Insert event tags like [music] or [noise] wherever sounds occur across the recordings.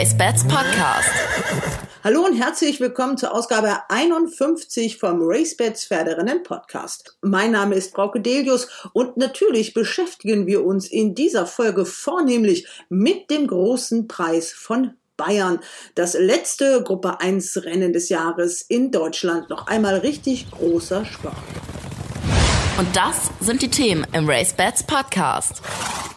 Race Bats Podcast. Hallo und herzlich willkommen zur Ausgabe 51 vom RaceBets Pferderennen Podcast. Mein Name ist Frauke Delius und natürlich beschäftigen wir uns in dieser Folge vornehmlich mit dem großen Preis von Bayern. Das letzte Gruppe 1 Rennen des Jahres in Deutschland. Noch einmal richtig großer Sport. Und das sind die Themen im RaceBets Podcast.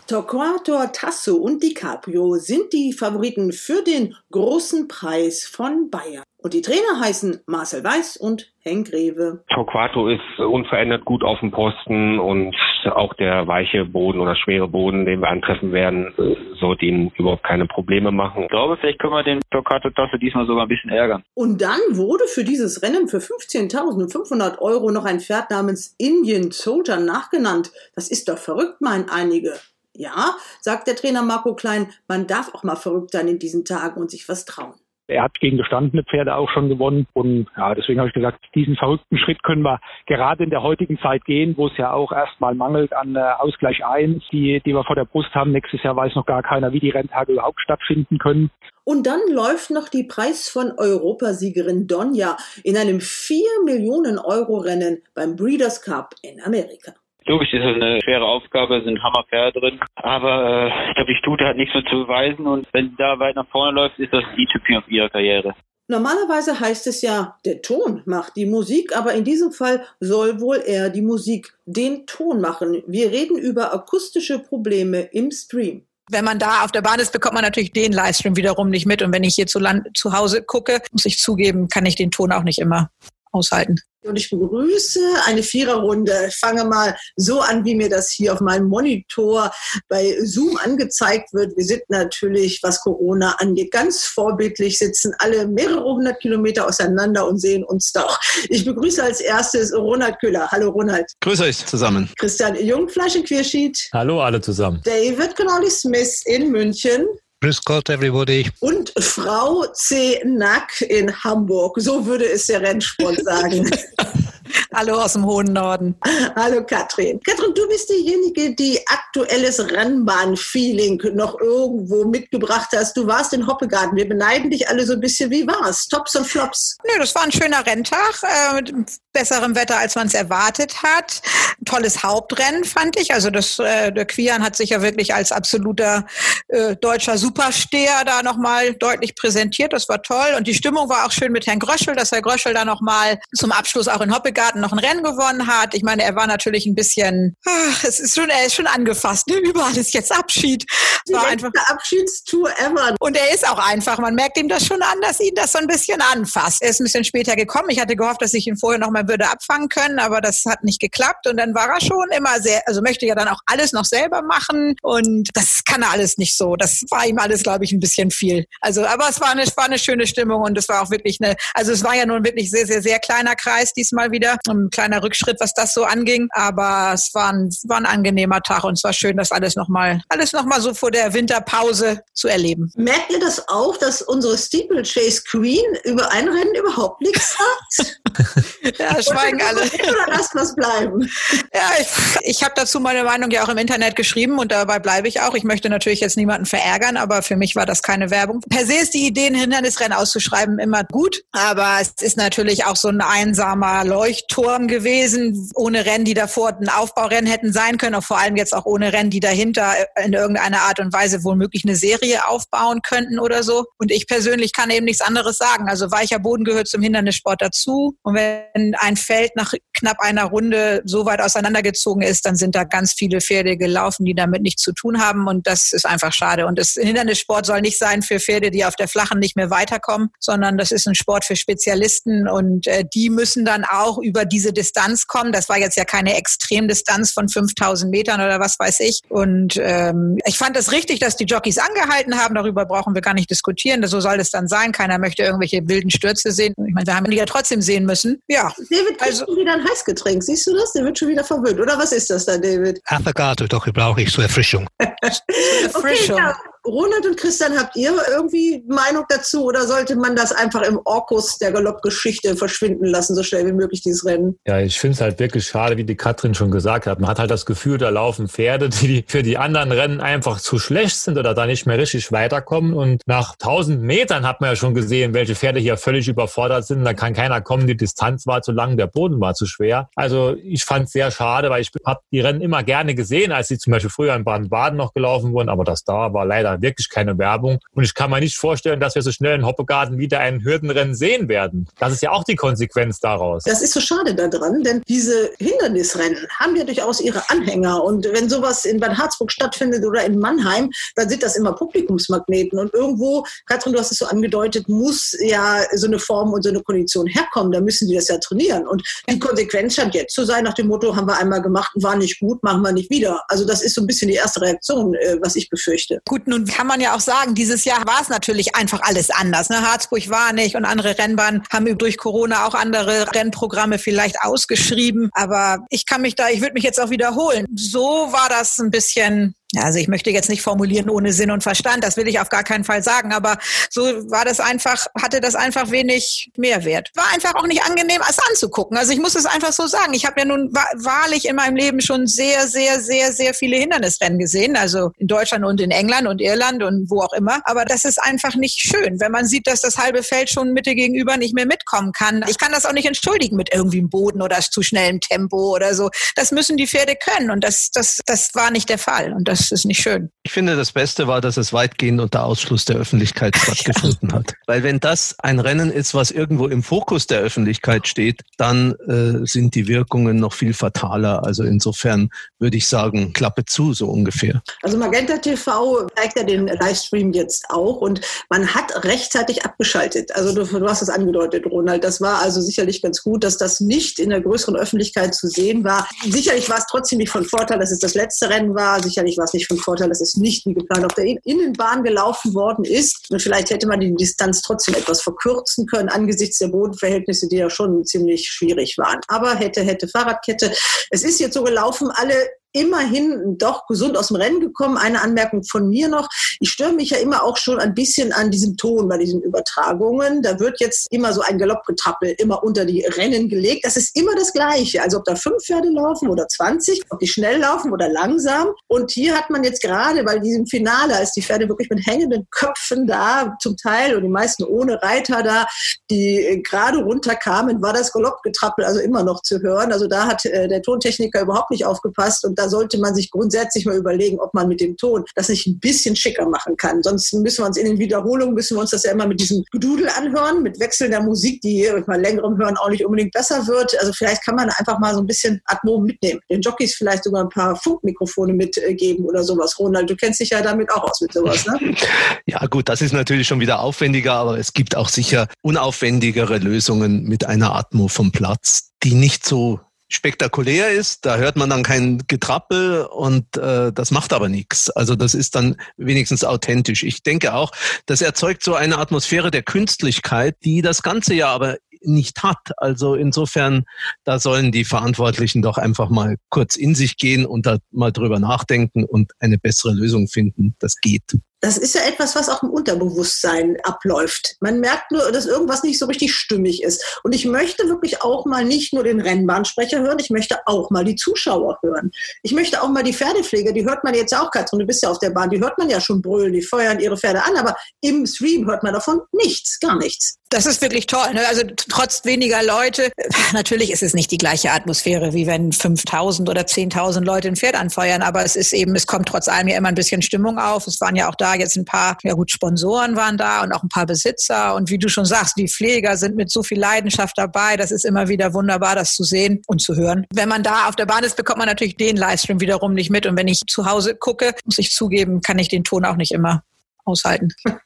Torquato Tasso und DiCaprio sind die Favoriten für den großen Preis von Bayern. Und die Trainer heißen Marcel Weiß und Henk Rewe. Torquato ist unverändert gut auf dem Posten und auch der weiche Boden oder schwere Boden, den wir antreffen werden, sollte ihnen überhaupt keine Probleme machen. Ich glaube, vielleicht können wir den Torquato Tasse diesmal sogar ein bisschen ärgern. Und dann wurde für dieses Rennen für 15.500 Euro noch ein Pferd namens Indian Soldier nachgenannt. Das ist doch verrückt, meinen einige. Ja, sagt der Trainer Marco Klein, man darf auch mal verrückt sein in diesen Tagen und sich was trauen. Er hat gegen gestandene Pferde auch schon gewonnen. Und ja, deswegen habe ich gesagt, diesen verrückten Schritt können wir gerade in der heutigen Zeit gehen, wo es ja auch erstmal mangelt an äh, Ausgleich 1, die, die wir vor der Brust haben. Nächstes Jahr weiß noch gar keiner, wie die Renntage überhaupt stattfinden können. Und dann läuft noch die Preis von Europasiegerin Donja in einem 4 Millionen Euro Rennen beim Breeders Cup in Amerika. Logisch ist es eine schwere Aufgabe, sind Hammerpferde drin. Aber äh, ich glaube, die Stute hat nichts mehr zu beweisen und wenn sie da weit nach vorne läuft, ist das die Typie auf ihrer Karriere. Normalerweise heißt es ja, der Ton macht die Musik, aber in diesem Fall soll wohl eher die Musik den Ton machen. Wir reden über akustische Probleme im Stream. Wenn man da auf der Bahn ist, bekommt man natürlich den Livestream wiederum nicht mit. Und wenn ich hier zu, Land, zu Hause gucke, muss ich zugeben, kann ich den Ton auch nicht immer aushalten. Und ich begrüße eine Viererrunde. Ich fange mal so an, wie mir das hier auf meinem Monitor bei Zoom angezeigt wird. Wir sind natürlich, was Corona angeht, ganz vorbildlich, sitzen alle mehrere hundert Kilometer auseinander und sehen uns doch. Ich begrüße als erstes Ronald Köhler. Hallo Ronald. Grüße euch zusammen. Christian Jungfleisch in Queerschied. Hallo alle zusammen. David Connolly Smith in München. Grüß Gott, everybody. Und Frau C. Nack in Hamburg. So würde es der Rennsport sagen. [laughs] [laughs] Hallo aus dem hohen Norden. Hallo Katrin. Katrin, du bist diejenige, die aktuelles Rennbahn-Feeling noch irgendwo mitgebracht hast. Du warst in Hoppegarten. Wir beneiden dich alle so ein bisschen. Wie war's? Tops und Flops? Nö, das war ein schöner Renntag äh, mit besserem Wetter, als man es erwartet hat. tolles Hauptrennen fand ich. Also das, äh, der Quian hat sich ja wirklich als absoluter äh, deutscher Supersteher da nochmal deutlich präsentiert. Das war toll. Und die Stimmung war auch schön mit Herrn Gröschel, dass Herr Gröschel da nochmal zum Abschluss auch in Hoppegarten noch ein Rennen gewonnen hat. Ich meine, er war natürlich ein bisschen, ach, es ist schon, er ist schon angefasst. Ne? Überall ist jetzt Abschied. Die war einfach Abschiedstour ever. Und er ist auch einfach. Man merkt ihm das schon an, dass ihn das so ein bisschen anfasst. Er ist ein bisschen später gekommen. Ich hatte gehofft, dass ich ihn vorher noch mal würde abfangen können, aber das hat nicht geklappt. Und dann war er schon immer sehr, also möchte ja dann auch alles noch selber machen. Und das kann er alles nicht so. Das war ihm alles, glaube ich, ein bisschen viel. Also, aber es war eine, war eine schöne Stimmung und es war auch wirklich eine, also es war ja nun wirklich sehr, sehr, sehr kleiner Kreis diesmal wieder ein kleiner Rückschritt, was das so anging. Aber es war ein, war ein angenehmer Tag und es war schön, das alles nochmal, alles noch mal so vor der Winterpause zu erleben. Merkt ihr das auch, dass unsere Steeplechase Queen über ein Rennen überhaupt nichts sagt? [laughs] [laughs] ja, schweigen alle. Oder lasst was bleiben? Ja, ich, ich habe dazu meine Meinung ja auch im Internet geschrieben und dabei bleibe ich auch. Ich möchte natürlich jetzt niemanden verärgern, aber für mich war das keine Werbung. Per se ist die Idee, ein Hindernisrennen auszuschreiben, immer gut, aber es ist natürlich auch so ein einsamer Leuchtturm gewesen, ohne Rennen, die davor ein Aufbaurennen hätten sein können, auch vor allem jetzt auch ohne Rennen, die dahinter in irgendeiner Art und Weise womöglich eine Serie aufbauen könnten oder so. Und ich persönlich kann eben nichts anderes sagen. Also weicher Boden gehört zum Hindernissport dazu. Und wenn ein Feld nach knapp einer Runde so weit auseinandergezogen ist, dann sind da ganz viele Pferde gelaufen, die damit nichts zu tun haben. Und das ist einfach schade. Und das Hindernissport soll nicht sein für Pferde, die auf der Flachen nicht mehr weiterkommen, sondern das ist ein Sport für Spezialisten. Und äh, die müssen dann auch über diese Distanz kommen. Das war jetzt ja keine Extremdistanz von 5000 Metern oder was weiß ich. Und ähm, ich fand es richtig, dass die Jockeys angehalten haben. Darüber brauchen wir gar nicht diskutieren. So soll es dann sein. Keiner möchte irgendwelche wilden Stürze sehen. Ich meine, wir haben die ja trotzdem sehen müssen. Ja. David kriegt also, schon wieder ein Heißgetränk. Siehst du das? Der wird schon wieder verwöhnt. Oder was ist das da, David? Affogato, doch, brauche ich zur Erfrischung. [laughs] Erfrischung. Okay, ja. Ronald und Christian, habt ihr irgendwie Meinung dazu oder sollte man das einfach im Orkus der Galoppgeschichte verschwinden lassen, so schnell wie möglich, dieses Rennen? Ja, ich finde es halt wirklich schade, wie die Katrin schon gesagt hat. Man hat halt das Gefühl, da laufen Pferde, die für die anderen Rennen einfach zu schlecht sind oder da nicht mehr richtig weiterkommen. Und nach 1000 Metern hat man ja schon gesehen, welche Pferde hier völlig überfordert sind. Da kann keiner kommen, die Distanz war zu lang, der Boden war zu schwer. Also ich fand es sehr schade, weil ich habe die Rennen immer gerne gesehen, als sie zum Beispiel früher in Baden-Baden noch gelaufen wurden. Aber das da war leider wirklich keine Werbung. Und ich kann mir nicht vorstellen, dass wir so schnell in Hoppegarten wieder ein Hürdenrennen sehen werden. Das ist ja auch die Konsequenz daraus. Das ist so schade daran, denn diese Hindernisrennen haben ja durchaus ihre Anhänger. Und wenn sowas in Bad Harzburg stattfindet oder in Mannheim, dann sind das immer Publikumsmagneten. Und irgendwo, Katrin, du hast es so angedeutet, muss ja so eine Form und so eine Kondition herkommen. Da müssen die das ja trainieren. Und die Konsequenz scheint jetzt zu sein, nach dem Motto, haben wir einmal gemacht, war nicht gut, machen wir nicht wieder. Also das ist so ein bisschen die erste Reaktion, äh, was ich befürchte. Gut, nun kann man ja auch sagen, dieses Jahr war es natürlich einfach alles anders. Ne? Harzburg war nicht und andere Rennbahnen haben durch Corona auch andere Rennprogramme vielleicht ausgeschrieben. Aber ich kann mich da, ich würde mich jetzt auch wiederholen. So war das ein bisschen also ich möchte jetzt nicht formulieren ohne Sinn und Verstand, das will ich auf gar keinen Fall sagen, aber so war das einfach, hatte das einfach wenig Mehrwert. War einfach auch nicht angenehm, es anzugucken. Also ich muss es einfach so sagen. Ich habe ja nun wahrlich in meinem Leben schon sehr, sehr, sehr, sehr viele Hindernisrennen gesehen, also in Deutschland und in England und Irland und wo auch immer. Aber das ist einfach nicht schön, wenn man sieht, dass das halbe Feld schon Mitte gegenüber nicht mehr mitkommen kann. Ich kann das auch nicht entschuldigen mit irgendwie im Boden oder zu schnellem Tempo oder so. Das müssen die Pferde können und das, das, das war nicht der Fall. Und das das ist nicht schön. Ich finde, das Beste war, dass es weitgehend unter Ausschluss der Öffentlichkeit stattgefunden ja. hat. Weil wenn das ein Rennen ist, was irgendwo im Fokus der Öffentlichkeit steht, dann äh, sind die Wirkungen noch viel fataler. Also insofern würde ich sagen, Klappe zu, so ungefähr. Also Magenta TV zeigt ja den Livestream jetzt auch und man hat rechtzeitig abgeschaltet. Also du, du hast es angedeutet, Ronald. Das war also sicherlich ganz gut, dass das nicht in der größeren Öffentlichkeit zu sehen war. Sicherlich war es trotzdem nicht von Vorteil, dass es das letzte Rennen war. Sicherlich war es nicht von Vorteil, dass es nicht wie geplant auf der Innenbahn gelaufen worden ist. Und vielleicht hätte man die Distanz trotzdem etwas verkürzen können angesichts der Bodenverhältnisse, die ja schon ziemlich schwierig waren. Aber hätte, hätte Fahrradkette. Es ist jetzt so gelaufen, alle immerhin doch gesund aus dem Rennen gekommen. Eine Anmerkung von mir noch. Ich störe mich ja immer auch schon ein bisschen an diesem Ton bei diesen Übertragungen. Da wird jetzt immer so ein Galoppgetrappel immer unter die Rennen gelegt. Das ist immer das Gleiche. Also ob da fünf Pferde laufen oder 20, ob die schnell laufen oder langsam. Und hier hat man jetzt gerade bei diesem Finale, als die Pferde wirklich mit hängenden Köpfen da zum Teil und die meisten ohne Reiter da, die gerade runterkamen, war das Galoppgetrappel also immer noch zu hören. Also da hat äh, der Tontechniker überhaupt nicht aufgepasst und da sollte man sich grundsätzlich mal überlegen, ob man mit dem Ton das nicht ein bisschen schicker machen kann. Sonst müssen wir uns in den Wiederholungen, müssen wir uns das ja immer mit diesem Gedudel anhören, mit wechselnder Musik, die bei längerem Hören auch nicht unbedingt besser wird. Also vielleicht kann man einfach mal so ein bisschen Atmo mitnehmen. Den Jockeys vielleicht sogar ein paar Funkmikrofone mitgeben oder sowas. Ronald, du kennst dich ja damit auch aus mit sowas, ne? [laughs] Ja gut, das ist natürlich schon wieder aufwendiger, aber es gibt auch sicher unaufwendigere Lösungen mit einer Atmo vom Platz, die nicht so spektakulär ist. Da hört man dann kein Getrappel und äh, das macht aber nichts. Also das ist dann wenigstens authentisch. Ich denke auch, das erzeugt so eine Atmosphäre der Künstlichkeit, die das Ganze ja aber nicht hat. Also insofern, da sollen die Verantwortlichen doch einfach mal kurz in sich gehen und da mal drüber nachdenken und eine bessere Lösung finden. Das geht das ist ja etwas, was auch im Unterbewusstsein abläuft. Man merkt nur, dass irgendwas nicht so richtig stimmig ist. Und ich möchte wirklich auch mal nicht nur den Rennbahnsprecher hören, ich möchte auch mal die Zuschauer hören. Ich möchte auch mal die Pferdepfleger, die hört man jetzt ja auch, Katrin, du bist ja auf der Bahn, die hört man ja schon brüllen, die feuern ihre Pferde an, aber im Stream hört man davon nichts, gar nichts. Das ist wirklich toll. Ne? Also trotz weniger Leute, natürlich ist es nicht die gleiche Atmosphäre, wie wenn 5000 oder 10.000 Leute ein Pferd anfeuern, aber es ist eben, es kommt trotz allem ja immer ein bisschen Stimmung auf. Es waren ja auch da jetzt ein paar, ja gut, Sponsoren waren da und auch ein paar Besitzer. Und wie du schon sagst, die Pfleger sind mit so viel Leidenschaft dabei. Das ist immer wieder wunderbar, das zu sehen und zu hören. Wenn man da auf der Bahn ist, bekommt man natürlich den Livestream wiederum nicht mit. Und wenn ich zu Hause gucke, muss ich zugeben, kann ich den Ton auch nicht immer aushalten. [laughs]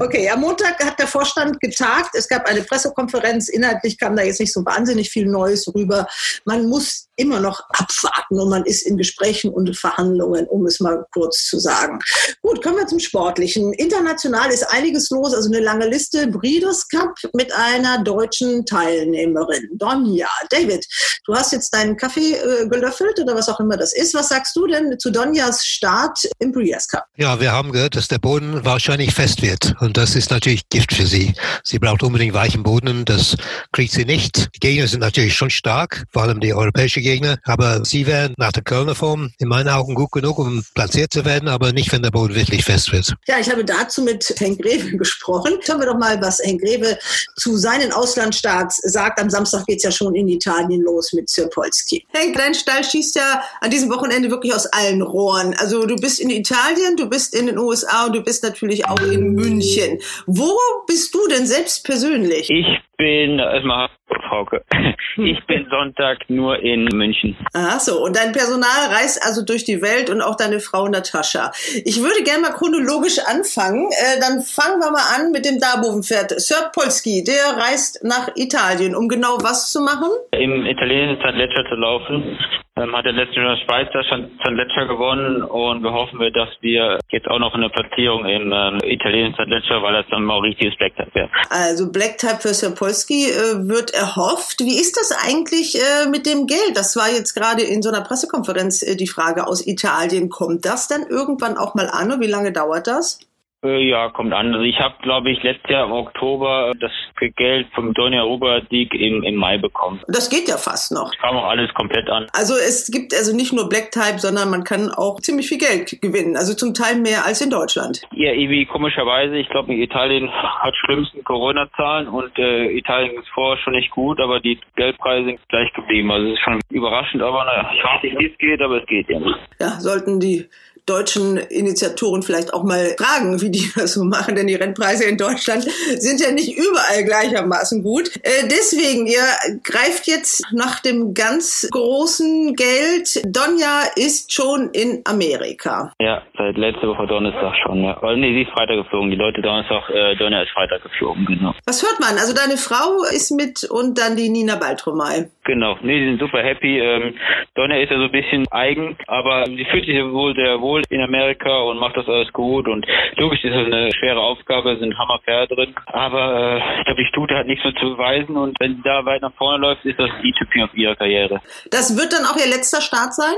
Okay, am Montag hat der Vorstand getagt. Es gab eine Pressekonferenz. Inhaltlich kam da jetzt nicht so wahnsinnig viel Neues rüber. Man muss immer noch abwarten und man ist in Gesprächen und Verhandlungen, um es mal kurz zu sagen. Gut, kommen wir zum Sportlichen. International ist einiges los, also eine lange Liste. Breeders Cup mit einer deutschen Teilnehmerin, Donja. David, du hast jetzt deinen Kaffee äh, gelöffelt oder was auch immer das ist. Was sagst du denn zu Donjas Start im Breeders Cup? Ja, wir haben gehört, dass der Boden wahrscheinlich fest wird und das ist natürlich Gift für sie. Sie braucht unbedingt weichen Boden, das kriegt sie nicht. Die Gegner sind natürlich schon stark, vor allem die europäischen Gegner, aber sie wären nach der Kölner Form in meinen Augen gut genug, um platziert zu werden, aber nicht, wenn der Boden wirklich fest wird. Ja, ich habe dazu mit Henk Greve [laughs] gesprochen. Schauen wir doch mal, was Henk Greve zu seinen Auslandsstarts sagt. Am Samstag geht es ja schon in Italien los mit Sirpolski. Henk, dein Stall schießt ja an diesem Wochenende wirklich aus allen Rohren. Also du bist in Italien, du bist in den USA und du bist natürlich auch in München. Wo bist du denn selbst persönlich? Ich bin erstmal Frauke. [laughs] Ich bin Sonntag nur in München. Ach so, und dein Personal reist also durch die Welt und auch deine Frau Natascha. Ich würde gerne mal chronologisch anfangen. Äh, dann fangen wir mal an mit dem Darbovenpferd. Sir Polski, der reist nach Italien, um genau was zu machen? Im italienischen San Lecce zu laufen. Ähm, hat er letztes Jahr Schweizer San Lecce gewonnen und wir hoffen dass wir jetzt auch noch eine Platzierung im ähm, italienischen Lecce, weil das dann Mauritius Black Type wäre. Also Black Type für Sir Polski äh, wird erhofft. Wie ist das eigentlich äh, mit dem Geld? Das war jetzt gerade in so einer Pressekonferenz äh, die Frage aus Italien. Kommt das dann irgendwann auch mal an und wie lange dauert das? Äh, Ja, kommt an. Also ich habe, glaube ich, letztes Jahr im Oktober das Geld vom Donja Robert League im, im Mai bekommen. Das geht ja fast noch. Kam auch alles komplett an. Also es gibt also nicht nur Black Type, sondern man kann auch ziemlich viel Geld gewinnen. Also zum Teil mehr als in Deutschland. Ja, irgendwie komischerweise, ich glaube, Italien hat schlimmsten Corona-Zahlen und äh, Italien ist vorher schon nicht gut, aber die Geldpreise sind gleich geblieben. Also es ist schon überraschend, aber naja, ich weiß nicht, wie es geht, aber es geht ja. Ja, sollten die deutschen Initiatoren vielleicht auch mal fragen, wie die das so machen, denn die Rennpreise in Deutschland sind ja nicht überall gleichermaßen gut. Äh, deswegen, ihr greift jetzt nach dem ganz großen Geld. Donja ist schon in Amerika. Ja, seit letzte Woche Donnerstag schon, ja. Weil, nee, sie ist Freitag geflogen. Die Leute Donnerstag, äh, Donja ist Freitag geflogen, genau. Was hört man? Also deine Frau ist mit und dann die Nina Baltromay. Genau, nee, die sind super happy. Ähm, Donja ist ja so ein bisschen eigen, aber sie fühlt sich wohl sehr wohl in Amerika und macht das alles gut. Und logisch ist das eine schwere Aufgabe, sind Hammerpferde drin. Aber äh, ich glaube, die Stute hat nichts mehr zu beweisen und wenn sie da weit nach vorne läuft, ist das die Typing auf ihrer Karriere. Das wird dann auch ihr letzter Start sein?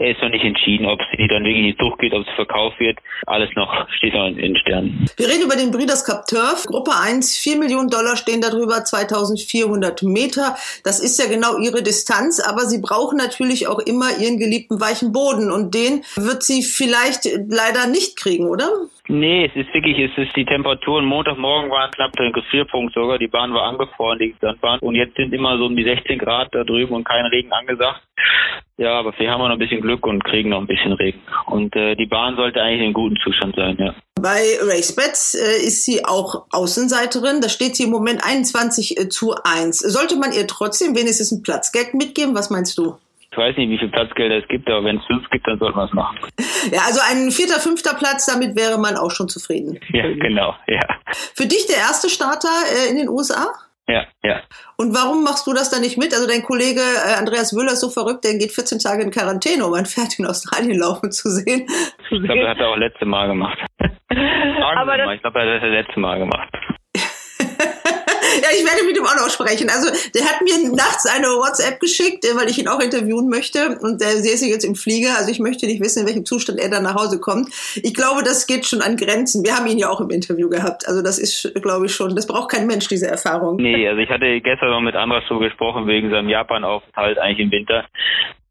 Er ist noch nicht entschieden, ob sie dann wirklich durchgeht, ob es verkauft wird. Alles noch steht noch in den Sternen. Wir reden über den Breeders' Cup Turf. Gruppe 1, 4 Millionen Dollar stehen darüber, 2400 Meter. Das ist ja genau ihre Distanz, aber sie brauchen natürlich auch immer ihren geliebten weichen Boden und den wird sie vielleicht leider nicht kriegen, oder? Nee, es ist wirklich, es ist die Temperaturen. Montagmorgen waren knapp der Gefrierpunkt sogar. Die Bahn war angefroren, die Sandbahn. Und jetzt sind immer so um die 16 Grad da drüben und kein Regen angesagt. Ja, aber wir haben noch ein bisschen Glück und kriegen noch ein bisschen Regen. Und äh, die Bahn sollte eigentlich in guten Zustand sein, ja. Bei RaceBets äh, ist sie auch Außenseiterin. Da steht sie im Moment 21 äh, zu 1. Sollte man ihr trotzdem wenigstens ein Platzgeld mitgeben? Was meinst du? Ich weiß nicht, wie viel Platzgelder es gibt, aber wenn es fünf gibt, dann sollte man es machen. Ja, also ein vierter, fünfter Platz, damit wäre man auch schon zufrieden. Ja, genau, ja. Für dich der erste Starter äh, in den USA? Ja, ja. Und warum machst du das dann nicht mit? Also dein Kollege äh, Andreas Müller ist so verrückt, der geht 14 Tage in Quarantäne, um ein Pferd in Australien laufen zu sehen. Ich glaube, er hat er auch letzte Mal gemacht. [laughs] Aber das- ich glaube, er hat das letzte Mal gemacht. Ja, ich werde mit ihm auch noch sprechen. Also der hat mir nachts eine WhatsApp geschickt, äh, weil ich ihn auch interviewen möchte. Und der säße jetzt im Flieger. Also ich möchte nicht wissen, in welchem Zustand er dann nach Hause kommt. Ich glaube, das geht schon an Grenzen. Wir haben ihn ja auch im Interview gehabt. Also das ist, glaube ich, schon, das braucht kein Mensch, diese Erfahrung. Nee, also ich hatte gestern noch mit Andras so gesprochen wegen seinem Japan-Aufenthalt eigentlich im Winter.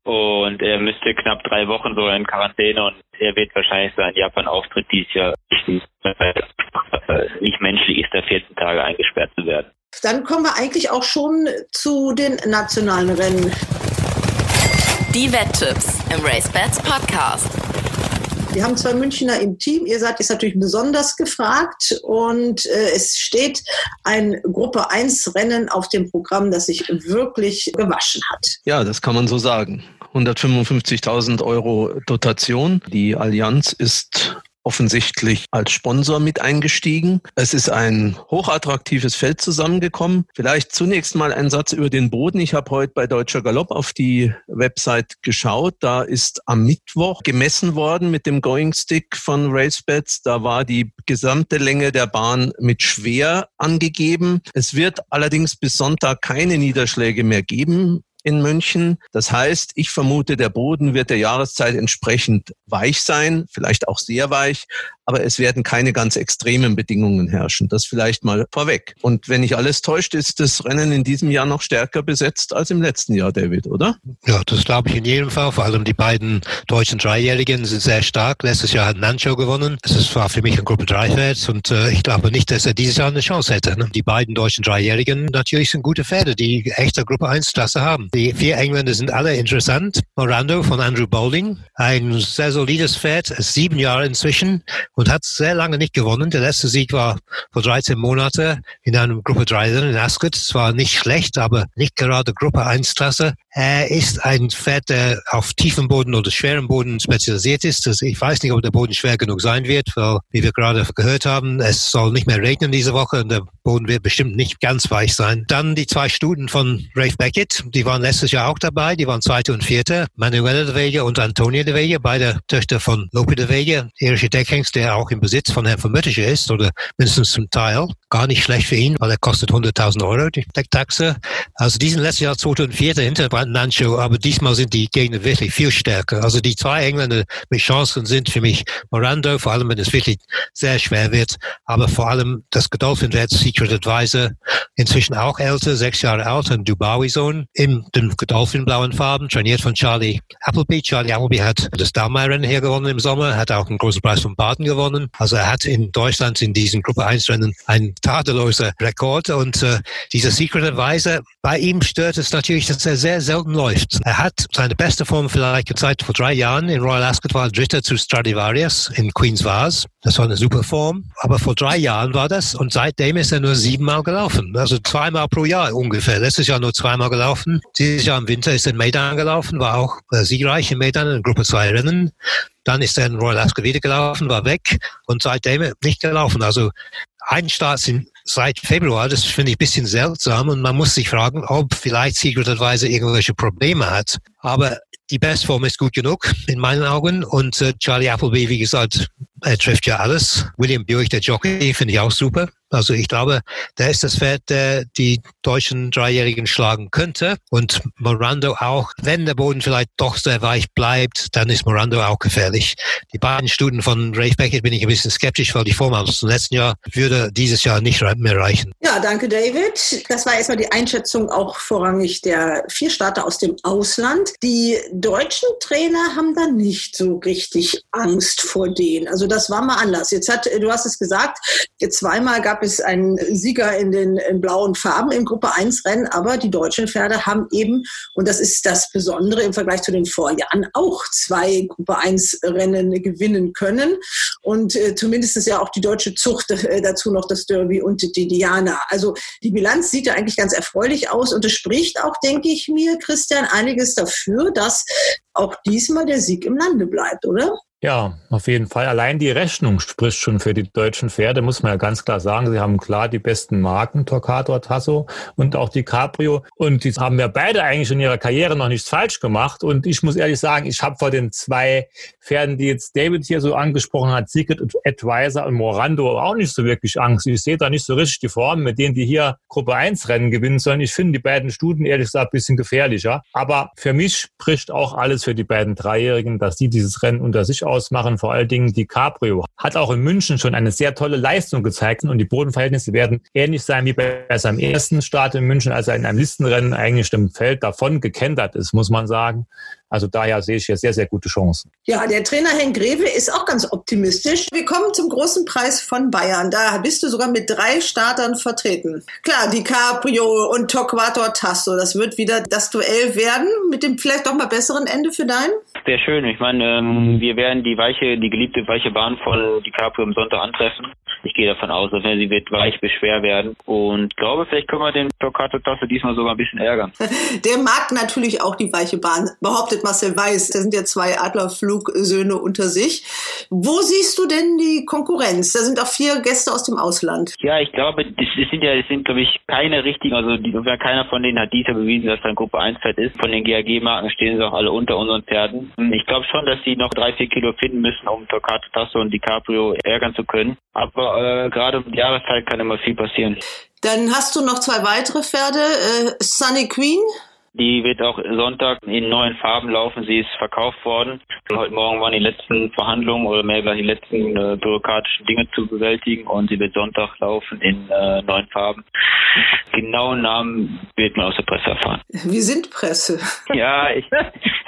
Und er müsste knapp drei Wochen so in Quarantäne und er wird wahrscheinlich seinen Japan-Auftritt dieses Jahr nicht menschlich ist, da 14 Tage eingesperrt zu werden. Dann kommen wir eigentlich auch schon zu den nationalen Rennen. Die Wetttipps im RaceBets Podcast. Wir haben zwei Münchner im Team. Ihr seid jetzt natürlich besonders gefragt und äh, es steht ein Gruppe 1 Rennen auf dem Programm, das sich wirklich gewaschen hat. Ja, das kann man so sagen. 155.000 Euro Dotation. Die Allianz ist offensichtlich als Sponsor mit eingestiegen. Es ist ein hochattraktives Feld zusammengekommen. Vielleicht zunächst mal ein Satz über den Boden. Ich habe heute bei Deutscher Galopp auf die Website geschaut. Da ist am Mittwoch gemessen worden mit dem Going Stick von RaceBets. Da war die gesamte Länge der Bahn mit schwer angegeben. Es wird allerdings bis Sonntag keine Niederschläge mehr geben in München. Das heißt, ich vermute, der Boden wird der Jahreszeit entsprechend weich sein, vielleicht auch sehr weich, aber es werden keine ganz extremen Bedingungen herrschen. Das vielleicht mal vorweg. Und wenn nicht alles täuscht, ist das Rennen in diesem Jahr noch stärker besetzt als im letzten Jahr, David, oder? Ja, das glaube ich in jedem Fall. Vor allem die beiden deutschen Dreijährigen sind sehr stark. Letztes Jahr hat Nancho gewonnen. Das war für mich ein Gruppe 3 Pferd und äh, ich glaube nicht, dass er dieses Jahr eine Chance hätte. Ne? Die beiden deutschen Dreijährigen natürlich sind gute Pferde, die echte Gruppe 1 Klasse haben. Die vier Engländer sind alle interessant. Morando von Andrew Bowling, ein sehr solides Pferd, sieben Jahre inzwischen und hat sehr lange nicht gewonnen. Der letzte Sieg war vor 13 Monaten in einem Gruppe 3 in Ascot. Es war nicht schlecht, aber nicht gerade Gruppe 1 Klasse. Er ist ein Pferd, der auf tiefem Boden oder schwerem Boden spezialisiert ist. Ich weiß nicht, ob der Boden schwer genug sein wird, weil, wie wir gerade gehört haben, es soll nicht mehr regnen diese Woche und der Boden wird bestimmt nicht ganz weich sein. Dann die zwei Studien von Rafe Beckett, die waren letztes Jahr auch dabei, die waren zweite und vierte. Manuela de Vega und Antonia de Vega, beide Töchter von Lope de Vega, irische Deckhengst, der auch im Besitz von Herrn von Müttische ist oder mindestens zum Teil. Gar nicht schlecht für ihn, weil er kostet 100.000 Euro, die Decktaxe. Also die sind letztes Jahr zweite und vierte hinter Nancho, aber diesmal sind die Gegner wirklich viel stärker. Also die zwei Engländer mit Chancen sind für mich Morando, vor allem wenn es wirklich sehr schwer wird, aber vor allem das Godolphin-Wert Secret Advisor, inzwischen auch älter, sechs Jahre alt, ein Dubawi-Sohn, in den Godolphin-blauen Farben, trainiert von Charlie Appleby. Charlie Appleby hat das Daumeyer-Rennen hier gewonnen im Sommer, hat auch einen großen Preis von Baden gewonnen. Also er hat in Deutschland in diesen Gruppe 1-Rennen einen tadelloser Rekord und äh, dieser Secret Advisor, bei ihm stört es natürlich, dass er sehr selten läuft. Er hat seine beste Form vielleicht gezeigt vor drei Jahren in Royal Ascot war Dritter zu Stradivarius in Queen's Vase. Das war eine super Form. Aber vor drei Jahren war das und seitdem ist er nur siebenmal gelaufen. Also zweimal pro Jahr ungefähr. Letztes Jahr nur zweimal gelaufen. Dieses Jahr im Winter ist er in Maidan gelaufen, war auch äh, siegreich in Maidan in Gruppe 2 Rennen. Dann ist er in Royal Ascot wieder gelaufen, war weg und seitdem nicht gelaufen. Also ein Start sind seit Februar, das finde ich ein bisschen seltsam und man muss sich fragen, ob vielleicht Secret Advisor irgendwelche Probleme hat. Aber die Bestform ist gut genug in meinen Augen und äh, Charlie Appleby, wie gesagt, er trifft ja alles. William Buick, der Jockey, finde ich auch super. Also ich glaube, der ist das Pferd, der die deutschen Dreijährigen schlagen könnte. Und Morando auch, wenn der Boden vielleicht doch sehr weich bleibt, dann ist Morando auch gefährlich. Die beiden Studien von Rafe Beckett bin ich ein bisschen skeptisch, weil die Form aus dem letzten Jahr würde dieses Jahr nicht mehr reichen. Ja, danke David. Das war erstmal die Einschätzung auch vorrangig der vier Starter aus dem Ausland. Die deutschen Trainer haben da nicht so richtig Angst vor denen. Also das war mal anders. Jetzt hat, du hast es gesagt, zweimal gab es einen Sieger in den in blauen Farben im Gruppe 1 Rennen, aber die deutschen Pferde haben eben, und das ist das Besondere im Vergleich zu den Vorjahren, auch zwei Gruppe 1 Rennen gewinnen können. Und äh, zumindest ist ja auch die deutsche Zucht äh, dazu noch das Derby und die Diana. Also die Bilanz sieht ja eigentlich ganz erfreulich aus und es spricht auch, denke ich mir, Christian, einiges dafür, dass auch diesmal der Sieg im Lande bleibt, oder? Ja, auf jeden Fall. Allein die Rechnung spricht schon für die deutschen Pferde, muss man ja ganz klar sagen. Sie haben klar die besten Marken, Torquato, Tasso und auch die Caprio. Und die haben ja beide eigentlich in ihrer Karriere noch nichts falsch gemacht. Und ich muss ehrlich sagen, ich habe vor den zwei Pferden, die jetzt David hier so angesprochen hat, Secret Advisor und Morando, auch nicht so wirklich Angst. Ich sehe da nicht so richtig die Form, mit denen die hier Gruppe 1 Rennen gewinnen sollen. Ich finde die beiden Studien ehrlich gesagt ein bisschen gefährlicher. Aber für mich spricht auch alles für die beiden Dreijährigen, dass die dieses Rennen unter sich ausmachen. Vor allen Dingen die Cabrio hat auch in München schon eine sehr tolle Leistung gezeigt und die Bodenverhältnisse werden ähnlich sein wie bei seinem ersten Start in München, als er in einem Listenrennen eigentlich dem Feld davon gekentert ist, muss man sagen. Also daher sehe ich hier sehr, sehr gute Chancen. Ja, der Trainer Henk Greve ist auch ganz optimistisch. Wir kommen zum großen Preis von Bayern. Da bist du sogar mit drei Startern vertreten. Klar, die Caprio und Torquato Tasso, das wird wieder das Duell werden mit dem vielleicht doch mal besseren Ende für deinen? Sehr schön. Ich meine, ähm, wir werden die weiche, die geliebte weiche Bahn von DiCaprio am Sonntag antreffen. Ich gehe davon aus, dass sie wird weich bis schwer werden und glaube, vielleicht können wir den Torquato Tasso diesmal sogar ein bisschen ärgern. [laughs] Der mag natürlich auch die weiche Bahn, behauptet mit Marcel Weiß. Da sind ja zwei Adlerflugsöhne unter sich. Wo siehst du denn die Konkurrenz? Da sind auch vier Gäste aus dem Ausland. Ja, ich glaube, das sind ja, das sind, glaube ich, keine richtigen, also die, keiner von denen hat dieser bewiesen, dass er ein Gruppe 1 Pferd ist. Von den GAG-Marken stehen sie auch alle unter unseren Pferden. Ich glaube schon, dass sie noch drei, vier Kilo finden müssen, um Torquato Tasso und DiCaprio ärgern zu können. Aber äh, gerade um die Jahreszeit kann immer viel passieren. Dann hast du noch zwei weitere Pferde. Äh, Sunny Queen, die wird auch Sonntag in neuen Farben laufen. Sie ist verkauft worden. Heute Morgen waren die letzten Verhandlungen oder mehr die letzten äh, bürokratischen Dinge zu bewältigen und sie wird Sonntag laufen in äh, neuen Farben. Genauen Namen wird man aus der Presse erfahren. Wir sind Presse. Ja, ich,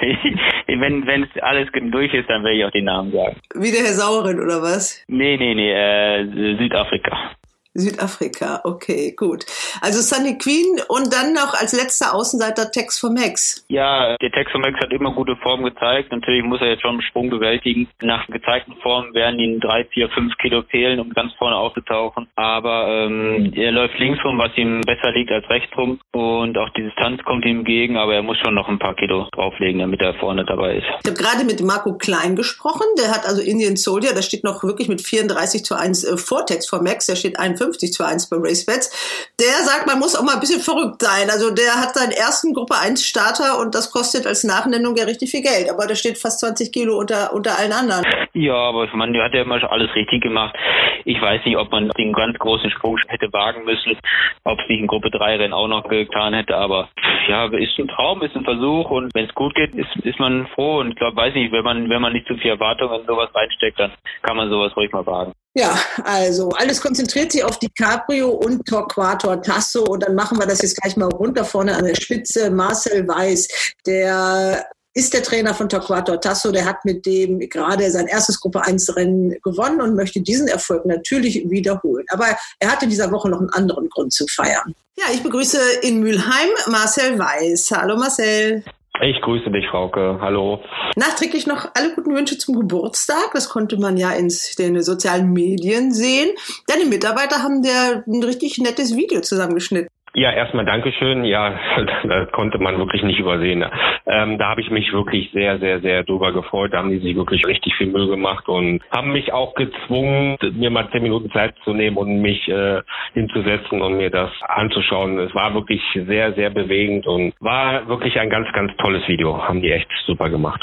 ich, wenn wenn es alles durch ist, dann werde ich auch die Namen sagen. Wie der Herr Sauerin oder was? Nee, nee, nee, äh, Südafrika. Südafrika, okay, gut. Also Sunny Queen und dann noch als letzter Außenseiter Tex for Max. Ja, der Tex for Max hat immer gute Form gezeigt. Natürlich muss er jetzt schon einen Sprung bewältigen. Nach gezeigten Formen werden ihn drei, vier, fünf Kilo fehlen, um ganz vorne aufzutauchen. Aber ähm, er läuft links rum, was ihm besser liegt als rechts rum. Und auch die Distanz kommt ihm entgegen, aber er muss schon noch ein paar Kilo drauflegen, damit er vorne dabei ist. Ich habe gerade mit Marco Klein gesprochen. Der hat also Indian Soldier, der steht noch wirklich mit 34 zu 1 äh, vor Tex for Max. Der steht 51 50 zu 1 bei RaceBets. Der sagt, man muss auch mal ein bisschen verrückt sein. Also der hat seinen ersten Gruppe 1 Starter und das kostet als Nachnennung ja richtig viel Geld. Aber der steht fast 20 Kilo unter, unter allen anderen. Ja, aber man hat ja immer alles richtig gemacht. Ich weiß nicht, ob man den ganz großen Sprung hätte wagen müssen, ob es nicht in Gruppe 3 Rennen auch noch getan hätte, aber ja, ist ein Traum, ist ein Versuch und wenn es gut geht, ist, ist man froh und ich glaube, weiß nicht, wenn man, wenn man nicht zu viel Erwartungen in sowas reinsteckt, dann kann man sowas ruhig mal wagen. Ja, also alles konzentriert sich auf DiCaprio und Torquato Tasso und dann machen wir das jetzt gleich mal runter vorne an der Spitze. Marcel Weiß, der ist der Trainer von Torquato Tasso, der hat mit dem gerade sein erstes Gruppe 1 Rennen gewonnen und möchte diesen Erfolg natürlich wiederholen. Aber er hat in dieser Woche noch einen anderen Grund zu feiern. Ja, ich begrüße in Mülheim Marcel Weiß. Hallo Marcel. Ich grüße dich, Frauke. Hallo. Nachträglich noch alle guten Wünsche zum Geburtstag. Das konnte man ja in den sozialen Medien sehen. Deine Mitarbeiter haben dir ein richtig nettes Video zusammengeschnitten. Ja, erstmal Dankeschön. Ja, [laughs] das konnte man wirklich nicht übersehen. Ähm, da habe ich mich wirklich sehr, sehr, sehr drüber gefreut. Da haben die sich wirklich richtig viel Mühe gemacht und haben mich auch gezwungen, mir mal zehn Minuten Zeit zu nehmen und mich äh, hinzusetzen und mir das anzuschauen. Es war wirklich sehr, sehr bewegend und war wirklich ein ganz, ganz tolles Video. Haben die echt super gemacht.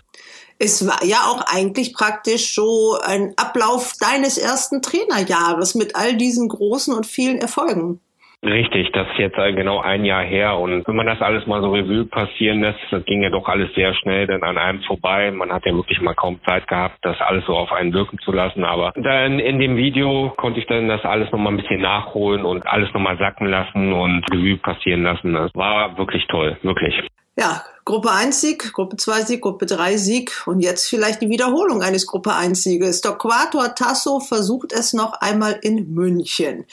Es war ja auch eigentlich praktisch so ein Ablauf deines ersten Trainerjahres mit all diesen großen und vielen Erfolgen. Richtig, das ist jetzt genau ein Jahr her und wenn man das alles mal so Revue passieren lässt, das ging ja doch alles sehr schnell dann an einem vorbei. Man hat ja wirklich mal kaum Zeit gehabt, das alles so auf einen wirken zu lassen. Aber dann in dem Video konnte ich dann das alles nochmal ein bisschen nachholen und alles nochmal sacken lassen und Revue passieren lassen. Das war wirklich toll, wirklich. Ja, Gruppe 1 Sieg, Gruppe 2 Sieg, Gruppe 3 Sieg und jetzt vielleicht die Wiederholung eines Gruppe 1 Sieges. Torquator Tasso versucht es noch einmal in München.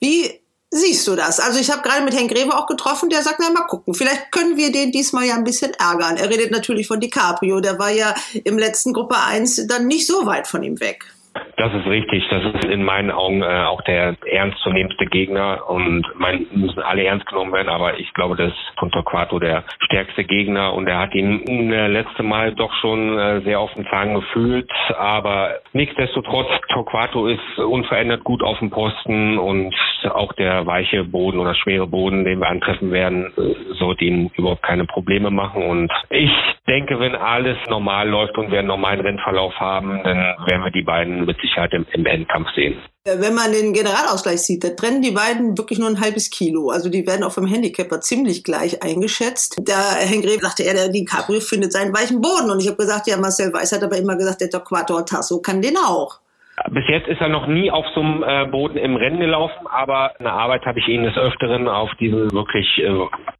Wie siehst du das? Also ich habe gerade mit Herrn Greve auch getroffen, der sagt, na mal gucken, vielleicht können wir den diesmal ja ein bisschen ärgern. Er redet natürlich von DiCaprio, der war ja im letzten Gruppe 1 dann nicht so weit von ihm weg. Das ist richtig. Das ist in meinen Augen äh, auch der ernstzunehmendste Gegner. Und mein, müssen alle ernst genommen werden, aber ich glaube, das ist von Torquato der stärkste Gegner und er hat ihn äh, letzte Mal doch schon äh, sehr auf den Zahn gefühlt, aber nichtsdestotrotz, Torquato ist unverändert gut auf dem Posten und auch der weiche Boden oder schwere Boden, den wir antreffen werden, äh, sollte ihm überhaupt keine Probleme machen. Und ich denke, wenn alles normal läuft und wir einen normalen Rennverlauf haben, dann werden wir die beiden mit Sicherheit im, im Endkampf sehen. Wenn man den Generalausgleich sieht, da trennen die beiden wirklich nur ein halbes Kilo. Also die werden auch vom Handicapper ziemlich gleich eingeschätzt. Da Herr Greve sagte, er, der DiCaprio findet seinen weichen Boden. Und ich habe gesagt, ja, Marcel Weiß hat aber immer gesagt, der Torquator Tasso kann den auch. Bis jetzt ist er noch nie auf so einem äh, Boden im Rennen gelaufen, aber in der Arbeit habe ich ihn des Öfteren auf diesem wirklich äh,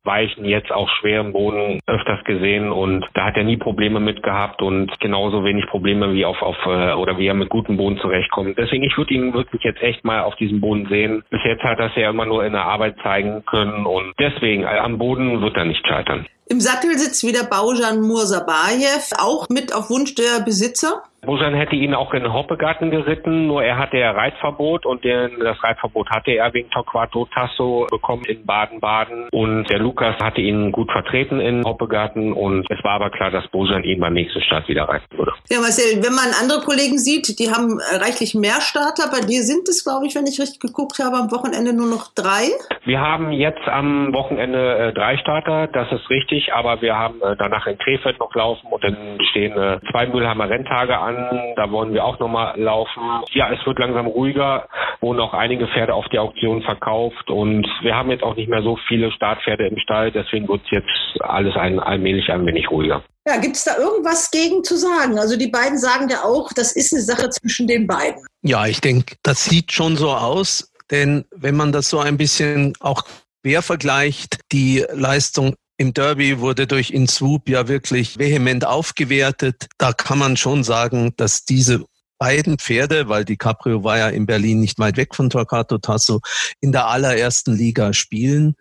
weichen, jetzt auch schweren Boden öfters gesehen und da hat er nie Probleme mit gehabt und genauso wenig Probleme wie auf, auf äh, oder wie er mit gutem Boden zurechtkommt. Deswegen, ich würde ihn wirklich jetzt echt mal auf diesem Boden sehen. Bis jetzt hat er es ja immer nur in der Arbeit zeigen können und deswegen, am Boden wird er nicht scheitern. Im Sattel sitzt wieder Baujan Mursabayev, auch mit auf Wunsch der Besitzer. Busan hätte ihn auch in Hoppegarten geritten, nur er hatte ja Reitverbot und den, das Reitverbot hatte er wegen Torquato Tasso bekommen in Baden-Baden und der Lukas hatte ihn gut vertreten in Hoppegarten und es war aber klar, dass Busan ihn beim nächsten Start wieder reiten würde. Ja, Marcel, wenn man andere Kollegen sieht, die haben reichlich mehr Starter. Bei dir sind es, glaube ich, wenn ich richtig geguckt habe, am Wochenende nur noch drei. Wir haben jetzt am Wochenende äh, drei Starter, das ist richtig, aber wir haben äh, danach in Krefeld noch laufen und dann stehen äh, zwei Müllheimer Renntage an da wollen wir auch nochmal laufen. Ja, es wird langsam ruhiger, wurden auch einige Pferde auf die Auktion verkauft und wir haben jetzt auch nicht mehr so viele Startpferde im Stall, deswegen wird es jetzt alles ein, allmählich ein wenig ruhiger. Ja, gibt es da irgendwas gegen zu sagen? Also die beiden sagen ja auch, das ist eine Sache zwischen den beiden. Ja, ich denke, das sieht schon so aus, denn wenn man das so ein bisschen auch quer vergleicht, die Leistung im Derby wurde durch Inswoop ja wirklich vehement aufgewertet. Da kann man schon sagen, dass diese beiden Pferde, weil die Caprio war ja in Berlin nicht weit weg von Torquato Tasso, in der allerersten Liga spielen.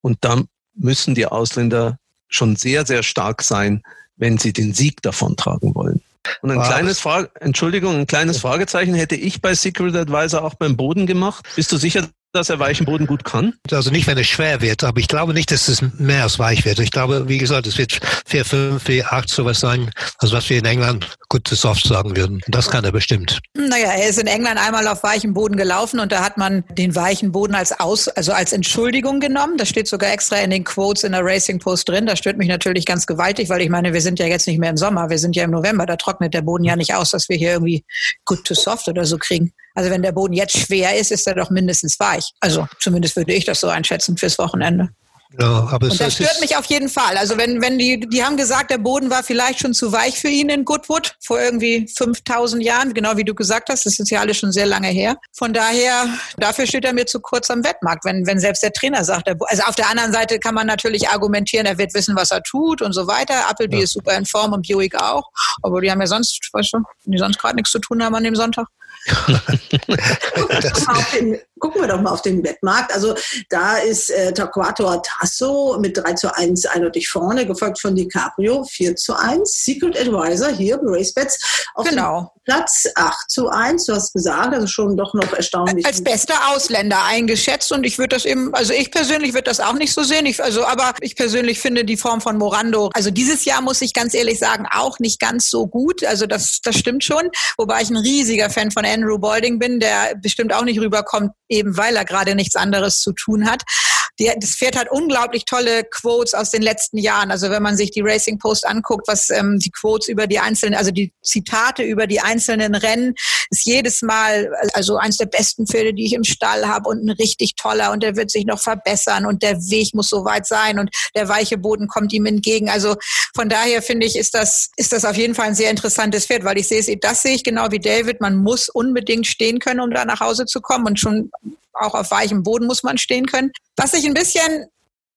Und da müssen die Ausländer schon sehr, sehr stark sein, wenn sie den Sieg davontragen wollen. Und ein wow. kleines Frage, Entschuldigung, ein kleines Fragezeichen hätte ich bei Secret Advisor auch beim Boden gemacht. Bist du sicher, dass er weichen Boden gut kann? Also nicht, wenn es schwer wird, aber ich glaube nicht, dass es mehr als weich wird. Ich glaube, wie gesagt, es wird 4, 5, 4, 8 sowas sein, also was wir in England gut zu soft sagen würden. Das kann er bestimmt. Naja, er ist in England einmal auf weichem Boden gelaufen und da hat man den weichen Boden als Aus, also als Entschuldigung genommen. Das steht sogar extra in den Quotes in der Racing Post drin. Das stört mich natürlich ganz gewaltig, weil ich meine, wir sind ja jetzt nicht mehr im Sommer, wir sind ja im November, da trocknet der Boden ja nicht aus, dass wir hier irgendwie good to soft oder so kriegen. Also wenn der Boden jetzt schwer ist, ist er doch mindestens weich. Also zumindest würde ich das so einschätzen fürs Wochenende. Ja, aber und das stört mich auf jeden Fall. Also wenn, wenn die, die haben gesagt, der Boden war vielleicht schon zu weich für ihn in Goodwood vor irgendwie 5000 Jahren, genau wie du gesagt hast, das ist ja alles schon sehr lange her. Von daher, dafür steht er mir zu kurz am Wettmarkt, wenn, wenn selbst der Trainer sagt, der, also auf der anderen Seite kann man natürlich argumentieren, er wird wissen, was er tut und so weiter. Appleby ja. ist super in Form und Buick auch, aber die haben ja sonst, weißt du, die sonst gerade nichts zu tun haben an dem Sonntag. [laughs] [laughs] den, gucken wir doch mal auf den Wettmarkt. Also da ist äh, Torquato Tasso mit 3 zu 1 eindeutig vorne, gefolgt von DiCaprio 4 zu 1. Secret Advisor hier bei RaceBets auf genau. Platz 8 zu 1. Du hast gesagt, also schon doch noch erstaunlich. Als bester Ausländer eingeschätzt und ich würde das eben, also ich persönlich würde das auch nicht so sehen. Ich, also, aber ich persönlich finde die Form von Morando, also dieses Jahr muss ich ganz ehrlich sagen, auch nicht ganz so gut. Also das, das stimmt schon. Wobei ich ein riesiger Fan von Andrew Balding bin, der bestimmt auch nicht rüberkommt, eben weil er gerade nichts anderes zu tun hat. Die, das Pferd hat unglaublich tolle Quotes aus den letzten Jahren. Also wenn man sich die Racing Post anguckt, was ähm, die Quotes über die einzelnen, also die Zitate über die einzelnen Rennen, ist jedes Mal also eins der besten Pferde, die ich im Stall habe und ein richtig toller und der wird sich noch verbessern und der Weg muss so weit sein und der weiche Boden kommt ihm entgegen. Also von daher finde ich, ist das, ist das auf jeden Fall ein sehr interessantes Pferd, weil ich sehe es, das sehe ich genau wie David. Man muss unbedingt stehen können, um da nach Hause zu kommen und schon auch auf weichem Boden muss man stehen können. Was ich ein bisschen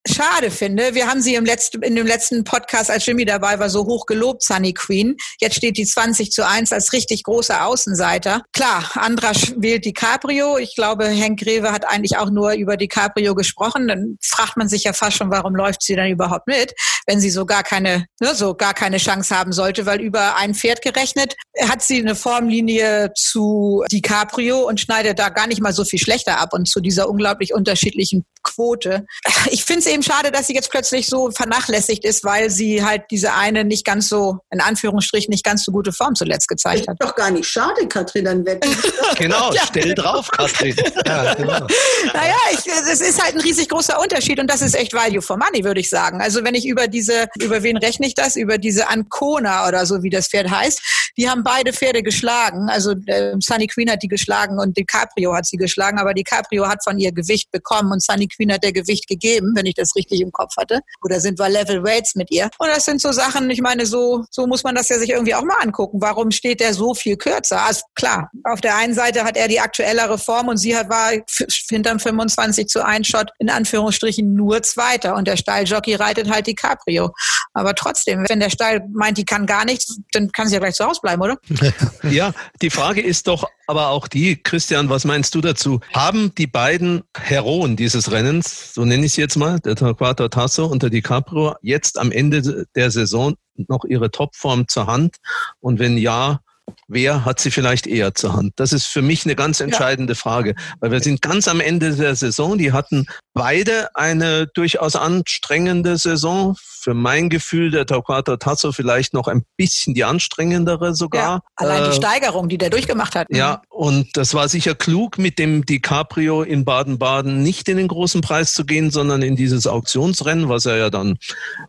schade finde, wir haben sie im letzten, in dem letzten Podcast, als Jimmy dabei war, so hoch gelobt, Sunny Queen. Jetzt steht die 20 zu 1 als richtig großer Außenseiter. Klar, Andra wählt DiCaprio. Ich glaube, Henk Greve hat eigentlich auch nur über DiCaprio gesprochen. Dann fragt man sich ja fast schon, warum läuft sie dann überhaupt mit, wenn sie so gar keine, ne, so gar keine Chance haben sollte, weil über ein Pferd gerechnet hat sie eine Formlinie zu DiCaprio und schneidet da gar nicht mal so viel schlechter ab und zu dieser unglaublich unterschiedlichen Quote. [laughs] Ich finde es eben schade, dass sie jetzt plötzlich so vernachlässigt ist, weil sie halt diese eine nicht ganz so, in Anführungsstrichen, nicht ganz so gute Form zuletzt gezeigt hat. Doch gar nicht schade, Katrin, dann weg. [laughs] genau, ja. stell drauf, Katrin. ja, genau. Naja, es ist halt ein riesig großer Unterschied und das ist echt Value for Money, würde ich sagen. Also wenn ich über diese, über wen rechne ich das? Über diese Ancona oder so, wie das Pferd heißt. Die haben beide Pferde geschlagen. Also äh, Sunny Queen hat die geschlagen und DiCaprio hat sie geschlagen, aber DiCaprio hat von ihr Gewicht bekommen und Sunny Queen hat der Gewicht gegeben, wenn ich das richtig im Kopf hatte. Oder sind wir Level Weights mit ihr? Und das sind so Sachen, ich meine, so, so muss man das ja sich irgendwie auch mal angucken. Warum steht der so viel kürzer? Also klar, auf der einen Seite hat er die aktuellere Form und sie war hinterm 25 zu zu 1 Shot in Anführungsstrichen nur Zweiter und der Stalljockey reitet halt die Caprio. Aber trotzdem, wenn der Stall meint, die kann gar nichts, dann kann sie ja gleich zu Hause bleiben, oder? [laughs] ja, die Frage ist doch aber auch die, Christian, was meinst du dazu? Haben die beiden Heroen dieses Rennens, so nenne ich es jetzt mal, der Torquato Tasso und der DiCaprio, jetzt am Ende der Saison noch ihre Topform zur Hand? Und wenn ja, wer hat sie vielleicht eher zur Hand? Das ist für mich eine ganz entscheidende ja. Frage, weil wir sind ganz am Ende der Saison. Die hatten beide eine durchaus anstrengende Saison. Für mein Gefühl der Torquato Tasso vielleicht noch ein bisschen die anstrengendere sogar. Ja, allein die äh, Steigerung, die der durchgemacht hat. Ja, mhm. und das war sicher klug, mit dem DiCaprio in Baden-Baden nicht in den großen Preis zu gehen, sondern in dieses Auktionsrennen, was er ja dann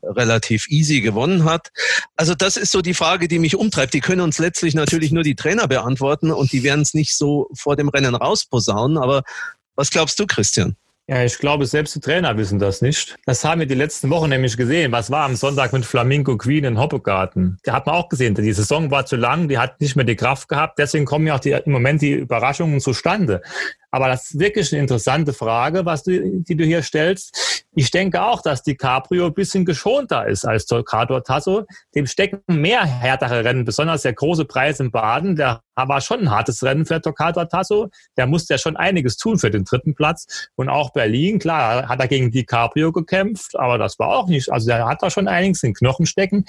relativ easy gewonnen hat. Also das ist so die Frage, die mich umtreibt. Die können uns letztlich natürlich nur die Trainer beantworten und die werden es nicht so vor dem Rennen rausposaunen. Aber was glaubst du, Christian? Ja, ich glaube, selbst die Trainer wissen das nicht. Das haben wir die letzten Wochen nämlich gesehen. Was war am Sonntag mit Flamingo Queen in Hoppegarten? Da hat man auch gesehen, die Saison war zu lang, die hat nicht mehr die Kraft gehabt. Deswegen kommen ja auch die, im Moment die Überraschungen zustande. Aber das ist wirklich eine interessante Frage, was du, die du hier stellst. Ich denke auch, dass die Cabrio ein bisschen geschonter ist als Torquato Tasso. Dem stecken mehr härtere Rennen, besonders der große Preis im Baden. Der war schon ein hartes Rennen für Torquato Tasso. Der musste ja schon einiges tun für den dritten Platz. Und auch Berlin, klar, hat er gegen die Cabrio gekämpft, aber das war auch nicht, also der hat da schon einiges in Knochen stecken.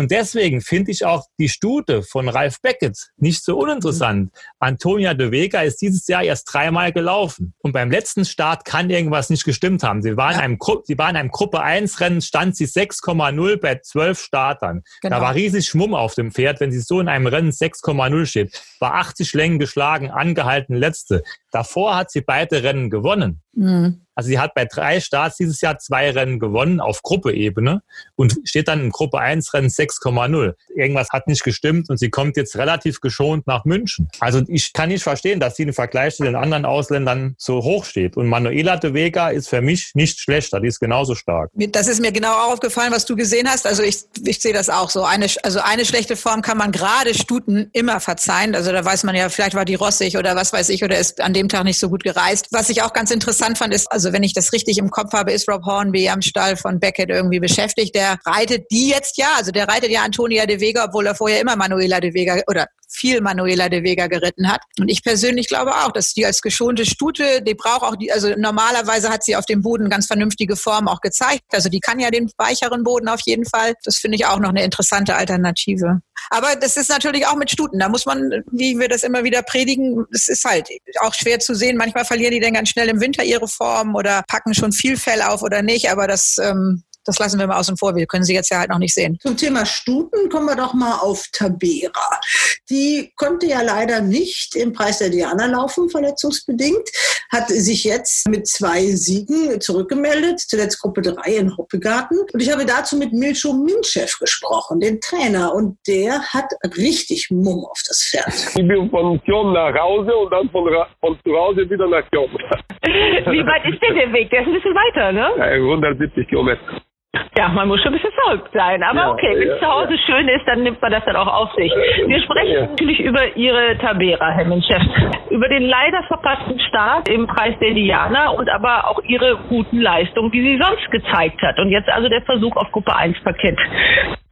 Und deswegen finde ich auch die Stute von Ralf Beckett nicht so uninteressant. Antonia de Vega ist dieses Jahr erst dreimal Mal gelaufen. Und beim letzten Start kann irgendwas nicht gestimmt haben. Sie war in einem, Gru sie war in einem Gruppe 1 Rennen, stand sie 6,0 bei 12 Startern. Genau. Da war riesig Schmumm auf dem Pferd, wenn sie so in einem Rennen 6,0 steht. War 80 Längen geschlagen, angehalten letzte. Davor hat sie beide Rennen gewonnen. Mhm. Also sie hat bei drei Starts dieses Jahr zwei Rennen gewonnen auf Gruppeebene und steht dann im Gruppe 1 Rennen 6,0. Irgendwas hat nicht gestimmt und sie kommt jetzt relativ geschont nach München. Also ich kann nicht verstehen, dass sie im Vergleich zu den anderen Ausländern so hoch steht. Und Manuela de Vega ist für mich nicht schlechter, die ist genauso stark. Das ist mir genau aufgefallen, was du gesehen hast. Also ich, ich sehe das auch so. Eine, also eine schlechte Form kann man gerade Stuten immer verzeihen. Also da weiß man ja, vielleicht war die rossig oder was weiß ich oder ist an dem Tag nicht so gut gereist. Was ich auch ganz interessant fand, ist, also wenn ich das richtig im Kopf habe, ist Rob Hornby am Stall von Beckett irgendwie beschäftigt. Der reitet die jetzt ja, also der reitet ja Antonia de Vega, obwohl er vorher immer Manuela de Vega oder viel Manuela de Vega geritten hat. Und ich persönlich glaube auch, dass die als geschonte Stute, die braucht auch die, also normalerweise hat sie auf dem Boden ganz vernünftige Form auch gezeigt. Also die kann ja den weicheren Boden auf jeden Fall. Das finde ich auch noch eine interessante Alternative. Aber das ist natürlich auch mit Stuten. Da muss man, wie wir das immer wieder predigen, es ist halt auch schwer zu sehen. Manchmal verlieren die dann ganz schnell im Winter ihre Form oder packen schon viel Fell auf oder nicht. Aber das ähm, das lassen wir mal außen vor. Wir können sie jetzt ja halt noch nicht sehen. Zum Thema Stuten kommen wir doch mal auf Tabera. Die konnte ja leider nicht im Preis der Diana laufen, verletzungsbedingt. Hat sich jetzt mit zwei Siegen zurückgemeldet, zuletzt Gruppe 3 in Hoppegarten. Und ich habe dazu mit Milcho Minchev gesprochen, den Trainer. Und der hat richtig Mumm auf das Pferd. Ich bin von Kjom nach Hause und dann von, von zu Hause wieder nach Kjom. Wie weit ist denn der Weg? Der ist ein bisschen weiter, ne? 170 Kilometer. Ja, man muss schon ein bisschen verrückt sein. Aber ja, okay, wenn es ja, zu Hause ja. schön ist, dann nimmt man das dann auch auf sich. Wir sprechen natürlich über Ihre Tabera, Herr Menchef. Über den leider verpassten Start im Preis der Diana und aber auch Ihre guten Leistungen, die sie sonst gezeigt hat. Und jetzt also der Versuch auf Gruppe 1 Paket.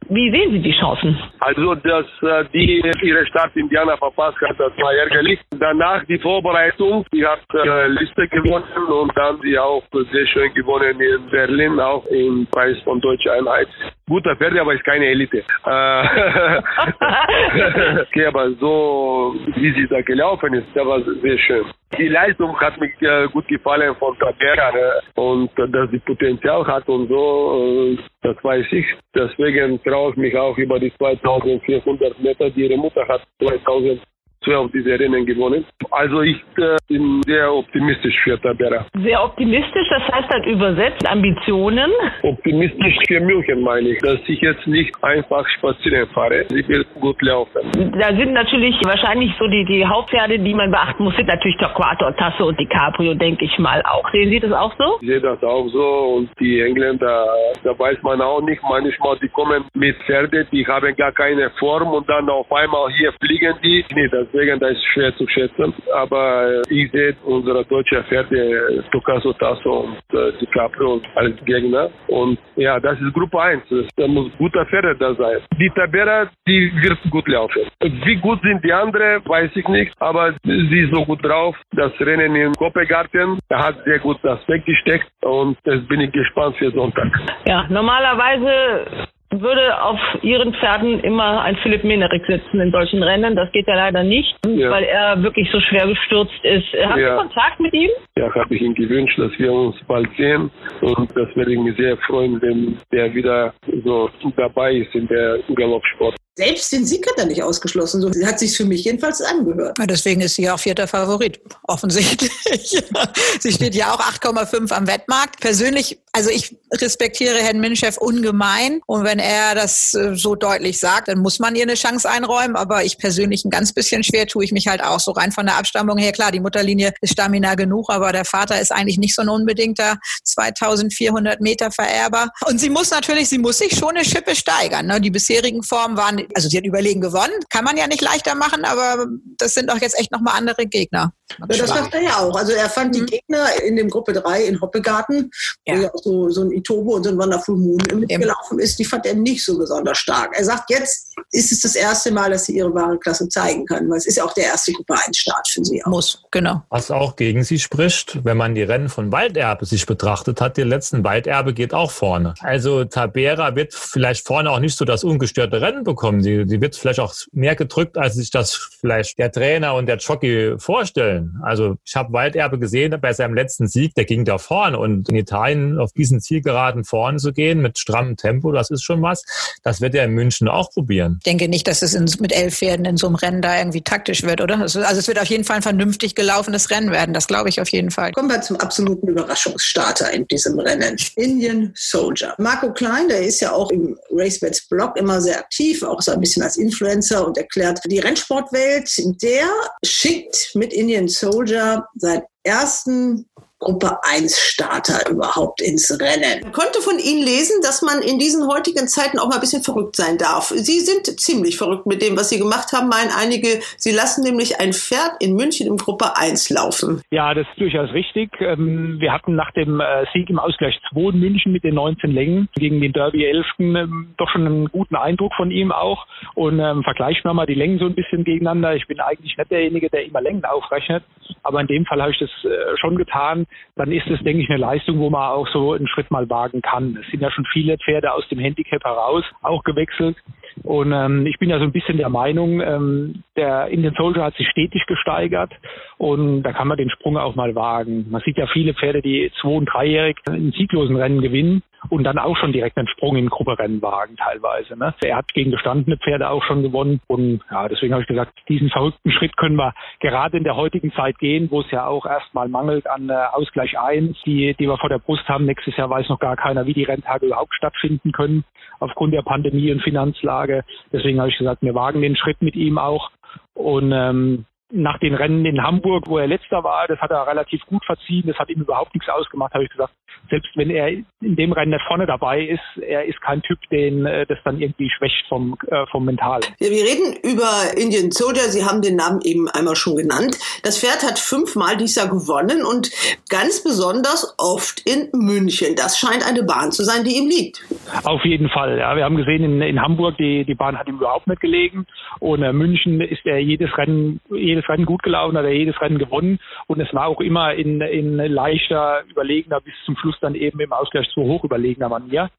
Wie sehen Sie die Chancen? Also, dass äh, die ihre Stadt Indiana verpasst hat, das war ärgerlich. Danach die Vorbereitung, die hat äh, Liste gewonnen und dann sie auch sehr schön gewonnen in Berlin, auch im Preis von Deutsche Einheit. Guter Pferd, aber ist keine Elite. Äh, [laughs] [laughs] okay, aber so, wie sie da gelaufen ist, das war sehr schön. Die Leistung hat mir äh, gut gefallen von Tabera ne? und äh, dass sie Potenzial hat und so, äh, das weiß ich. Deswegen traue ich mich auch über die 2400 Meter, die ihre Mutter hat 2000 12 diese Rennen gewonnen. Also ich äh, bin sehr optimistisch für Tabera. Sehr optimistisch, das heißt dann übersetzt Ambitionen? Optimistisch für München meine ich, dass ich jetzt nicht einfach spazieren fahre. Ich will gut laufen. Da sind natürlich wahrscheinlich so die, die Hauptpferde, die man beachten muss, sind natürlich der Quator, Tasso und die Cabrio, denke ich mal auch. Sehen Sie das auch so? Ich sehe das auch so und die Engländer, da weiß man auch nicht, manchmal die kommen mit Pferde, die haben gar keine Form und dann auf einmal hier fliegen die. Nee, das deswegen das ist schwer zu schätzen. Aber ich sehe unsere deutsche Pferde, Tokaso Tasso und äh, DiCaprio als Gegner. Und ja, das ist Gruppe 1. Da muss guter Pferde da sein. Die Tabera, die wird gut laufen. Wie gut sind die anderen, weiß ich nicht. Aber sie ist so gut drauf. Das Rennen im Koppegarten, er hat sehr gut das weggesteckt. Und das bin ich gespannt für Sonntag. Ja, normalerweise würde auf ihren Pferden immer ein Philipp Menerik sitzen in solchen Rennen. Das geht ja leider nicht, ja. weil er wirklich so schwer gestürzt ist. Haben ja. Sie Kontakt mit ihm? Ja, habe ich ihm gewünscht, dass wir uns bald sehen. Und das würde ich mich sehr freuen, wenn der wieder so dabei ist in der Galoppsport. Selbst den Sieg hat er nicht ausgeschlossen. So hat sich für mich jedenfalls angehört. Ja, deswegen ist sie auch vierter Favorit, offensichtlich. [laughs] sie steht ja auch 8,5 am Wettmarkt. Persönlich, also ich respektiere Herrn Minchef ungemein. Und wenn er das äh, so deutlich sagt, dann muss man ihr eine Chance einräumen. Aber ich persönlich ein ganz bisschen schwer tue ich mich halt auch so rein von der Abstammung her. Klar, die Mutterlinie ist Stamina genug, aber der Vater ist eigentlich nicht so ein unbedingter 2400 Meter Vererber. Und sie muss natürlich, sie muss sich schon eine Schippe steigern. Ne? Die bisherigen Formen waren also sie hat überlegen gewonnen, kann man ja nicht leichter machen, aber das sind auch jetzt echt nochmal andere Gegner. Ja, das sagt er ja auch. Also er fand mhm. die Gegner in dem Gruppe 3 in Hoppegarten, ja. wo ja auch so, so ein Itobo und so ein Wonderful Moon mitgelaufen ist, die fand er nicht so besonders stark. Er sagt, jetzt ist es das erste Mal, dass sie ihre wahre Klasse zeigen kann, weil es ist ja auch der erste Gruppe 1 Start für sie. Auch. Muss, genau. Was auch gegen sie spricht, wenn man die Rennen von Walderbe sich betrachtet hat, die letzten Walderbe geht auch vorne. Also Tabera wird vielleicht vorne auch nicht so das ungestörte Rennen bekommen. Sie, sie wird vielleicht auch mehr gedrückt, als sich das vielleicht der Trainer und der Jockey vorstellen. Also ich habe Walderbe gesehen bei seinem letzten Sieg, der ging da vorne und in Italien auf diesen Zielgeraden vorne zu gehen mit strammem Tempo, das ist schon was. Das wird er in München auch probieren. Ich denke nicht, dass es in, mit elf Pferden in so einem Rennen da irgendwie taktisch wird, oder? Also, also es wird auf jeden Fall ein vernünftig gelaufenes Rennen werden, das glaube ich auf jeden Fall. Kommen wir zum absoluten Überraschungsstarter in diesem Rennen. Indian Soldier. Marco Klein, der ist ja auch im RaceBets Blog immer sehr aktiv, auch so ein bisschen als Influencer und erklärt die Rennsportwelt. Der schickt mit Indian Soldier seit ersten Gruppe 1 Starter überhaupt ins Rennen. Man konnte von Ihnen lesen, dass man in diesen heutigen Zeiten auch mal ein bisschen verrückt sein darf. Sie sind ziemlich verrückt mit dem, was Sie gemacht haben, meinen einige. Sie lassen nämlich ein Pferd in München in Gruppe 1 laufen. Ja, das ist durchaus richtig. Ähm, wir hatten nach dem äh, Sieg im Ausgleich 2 in München mit den 19 Längen gegen den Derby 11. Ähm, doch schon einen guten Eindruck von ihm auch. Und ähm, vergleichen wir mal die Längen so ein bisschen gegeneinander. Ich bin eigentlich nicht derjenige, der immer Längen aufrechnet, aber in dem Fall habe ich das äh, schon getan dann ist es, denke ich, eine Leistung, wo man auch so einen Schritt mal wagen kann. Es sind ja schon viele Pferde aus dem Handicap heraus auch gewechselt. Und ähm, ich bin ja so ein bisschen der Meinung, ähm, der Indian Soldier hat sich stetig gesteigert und da kann man den Sprung auch mal wagen. Man sieht ja viele Pferde, die zwei- und dreijährig in sieglosen Rennen gewinnen und dann auch schon direkt einen Sprung in Grupperennen wagen teilweise. Ne? Er hat gegen gestandene Pferde auch schon gewonnen und ja, deswegen habe ich gesagt, diesen verrückten Schritt können wir gerade in der heutigen Zeit gehen, wo es ja auch erstmal mangelt an äh, Ausgleich 1, die, die wir vor der Brust haben. Nächstes Jahr weiß noch gar keiner, wie die Renntage überhaupt stattfinden können aufgrund der Pandemie und Finanzlage. Deswegen habe ich gesagt, wir wagen den Schritt mit ihm auch und ähm, nach den Rennen in Hamburg, wo er letzter war, das hat er relativ gut verziehen, das hat ihm überhaupt nichts ausgemacht, habe ich gesagt, selbst wenn er in dem Rennen nicht vorne dabei ist, er ist kein Typ, den äh, das dann irgendwie schwächt vom, äh, vom Mentalen. Ja, wir reden über Indian Soldier, Sie haben den Namen eben einmal schon genannt. Das Pferd hat fünfmal dieses Jahr gewonnen und ganz besonders oft in München. Das scheint eine Bahn zu sein, die ihm liegt. Auf jeden Fall, ja. Wir haben gesehen, in, in Hamburg, die, die Bahn hat ihm überhaupt nicht gelegen und in München ist er jedes Rennen, jedes jedes Rennen gut gelaufen, hat er jedes Rennen gewonnen und es war auch immer in, in leichter, überlegener, bis zum Schluss dann eben im Ausgleich zu hoch überlegener Manier.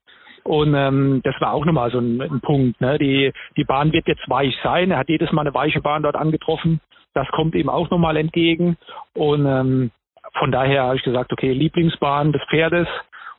Und ähm, das war auch nochmal so ein, ein Punkt. Ne? Die, die Bahn wird jetzt weich sein. Er hat jedes Mal eine weiche Bahn dort angetroffen. Das kommt ihm auch nochmal entgegen. Und ähm, von daher habe ich gesagt, okay, Lieblingsbahn des Pferdes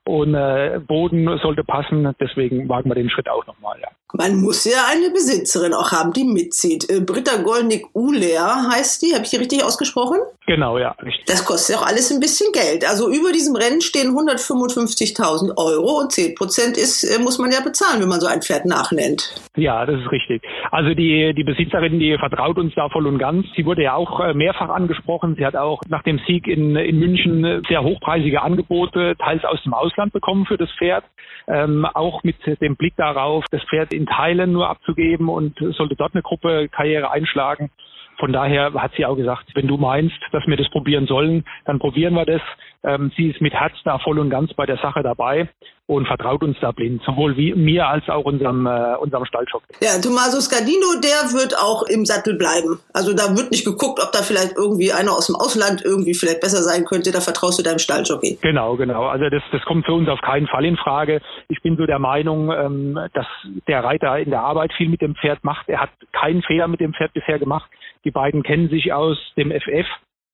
und äh, Boden sollte passen. Deswegen wagen wir den Schritt auch nochmal. Ja. Man muss ja eine Besitzerin auch haben, die mitzieht. Äh, Britta Golnick-Uler heißt die. Habe ich die richtig ausgesprochen? Genau, ja. Richtig. Das kostet ja auch alles ein bisschen Geld. Also über diesem Rennen stehen 155.000 Euro und 10 Prozent ist, äh, muss man ja bezahlen, wenn man so ein Pferd nachnennt. Ja, das ist richtig. Also die, die Besitzerin, die vertraut uns da voll und ganz. Sie wurde ja auch äh, mehrfach angesprochen. Sie hat auch nach dem Sieg in, in München sehr hochpreisige Angebote, teils aus dem Ausland bekommen für das Pferd. Ähm, auch mit dem Blick darauf, das Pferd in Teilen nur abzugeben und sollte dort eine Gruppe Karriere einschlagen. von daher hat sie auch gesagt, wenn du meinst, dass wir das probieren sollen, dann probieren wir das. Ähm, sie ist mit Herz da voll und ganz bei der Sache dabei und vertraut uns da blind, sowohl wie mir als auch unserem, äh, unserem Stallshop. Ja, Tommaso Scardino, der wird auch im Sattel bleiben. Also da wird nicht geguckt, ob da vielleicht irgendwie einer aus dem Ausland irgendwie vielleicht besser sein könnte. Da vertraust du deinem Stalljockey. Genau, genau. Also das, das kommt für uns auf keinen Fall in Frage. Ich bin so der Meinung, ähm, dass der Reiter in der Arbeit viel mit dem Pferd macht. Er hat keinen Fehler mit dem Pferd bisher gemacht. Die beiden kennen sich aus dem FF.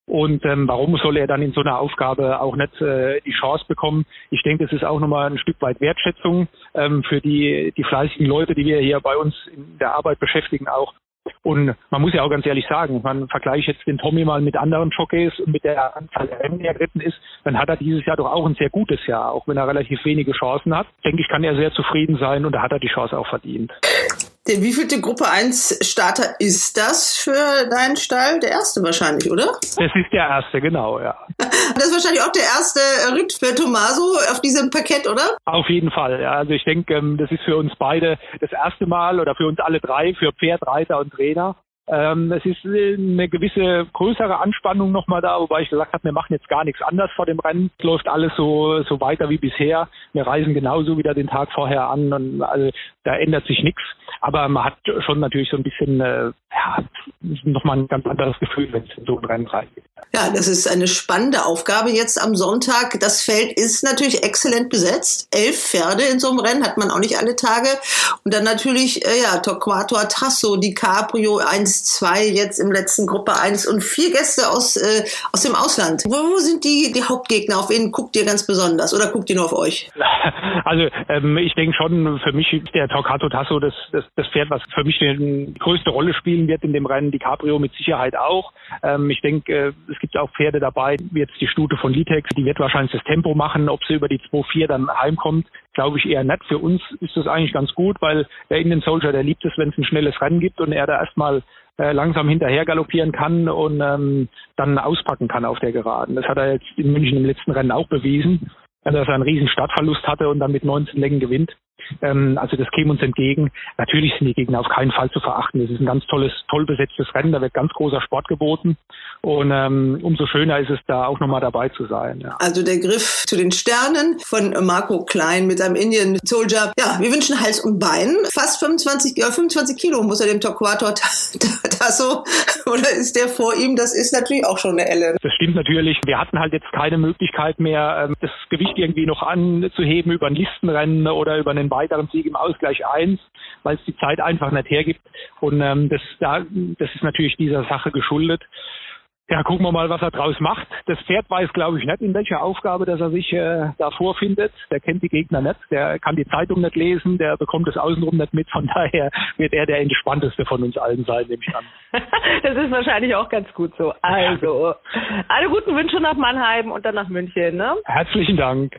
Und ähm, warum soll er dann in so einer Aufgabe auch nicht äh, die Chance bekommen? Ich denke, das ist auch nochmal ein Stück weit Wertschätzung ähm, für die, die fleißigen Leute, die wir hier bei uns in der Arbeit beschäftigen auch. Und man muss ja auch ganz ehrlich sagen, man vergleicht jetzt den Tommy mal mit anderen Jockeys und mit der Anzahl der Rennen, die er geritten ist, dann hat er dieses Jahr doch auch ein sehr gutes Jahr, auch wenn er relativ wenige Chancen hat. Denke ich, kann er sehr zufrieden sein und da hat er die Chance auch verdient. Der wievielte Gruppe 1 Starter ist das für deinen Stall? Der erste wahrscheinlich, oder? Das ist der erste, genau, ja. [laughs] Das ist wahrscheinlich auch der erste Ritt für Tommaso auf diesem Parkett, oder? Auf jeden Fall, ja. Also ich denke, ähm, das ist für uns beide das erste Mal oder für uns alle drei, für Pferd, Reiter und Trainer. Ähm, es ist eine gewisse größere Anspannung nochmal da, wobei ich gesagt habe, wir machen jetzt gar nichts anders vor dem Rennen. Es läuft alles so, so weiter wie bisher. Wir reisen genauso wieder den Tag vorher an und also da ändert sich nichts. Aber man hat schon natürlich so ein bisschen, äh, ja, nochmal ein ganz anderes Gefühl, wenn es in so ein Rennen reingeht. Ja, das ist eine spannende Aufgabe jetzt am Sonntag. Das Feld ist natürlich exzellent besetzt. Elf Pferde in so einem Rennen hat man auch nicht alle Tage. Und dann natürlich, äh, ja, Torquato Tasso, DiCaprio 1, 2, jetzt im letzten Gruppe 1 und vier Gäste aus, äh, aus dem Ausland. Wo, wo sind die, die Hauptgegner? Auf wen guckt ihr ganz besonders? Oder guckt ihr nur auf euch? [laughs] Also ähm, ich denke schon, für mich ist der Torquato Tasso das, das, das Pferd, was für mich die größte Rolle spielen wird in dem Rennen. DiCaprio mit Sicherheit auch. Ähm, ich denke, äh, es gibt auch Pferde dabei, wie jetzt die Stute von Litex, die wird wahrscheinlich das Tempo machen. Ob sie über die 2-4 dann heimkommt, glaube ich eher nicht. Für uns ist das eigentlich ganz gut, weil der Indian Soldier, der liebt es, wenn es ein schnelles Rennen gibt und er da erstmal äh, langsam hinterher galoppieren kann und ähm, dann auspacken kann auf der Geraden. Das hat er jetzt in München im letzten Rennen auch bewiesen, dass er einen riesen Startverlust hatte und dann mit 19 Längen gewinnt. Ähm, also das käme uns entgegen. Natürlich sind die Gegner auf keinen Fall zu verachten. Es ist ein ganz tolles, toll besetztes Rennen. Da wird ganz großer Sport geboten. Und ähm, umso schöner ist es, da auch nochmal dabei zu sein. Ja. Also der Griff zu den Sternen von Marco Klein mit seinem Indian Soldier. Ja, wir wünschen Hals und Bein. Fast 25, äh, 25 Kilo muss er dem Torquator [laughs] Tasso [laughs] oder ist der vor ihm? Das ist natürlich auch schon eine Elle. Das stimmt natürlich. Wir hatten halt jetzt keine Möglichkeit mehr, ähm, das Gewicht irgendwie noch anzuheben über ein Listenrennen oder über einen weiteren Sieg im Ausgleich 1, weil es die Zeit einfach nicht hergibt. Und ähm, das, da, das ist natürlich dieser Sache geschuldet. Ja, gucken wir mal, was er draus macht. Das Pferd weiß, glaube ich, nicht, in welcher Aufgabe, dass er sich äh, da vorfindet. Der kennt die Gegner nicht, der kann die Zeitung nicht lesen, der bekommt das außenrum nicht mit. Von [laughs] daher wird er der entspannteste von uns allen sein, nehme ich an. [laughs] das ist wahrscheinlich auch ganz gut so. Also, [laughs] alle guten Wünsche nach Mannheim und dann nach München. Ne? Herzlichen Dank.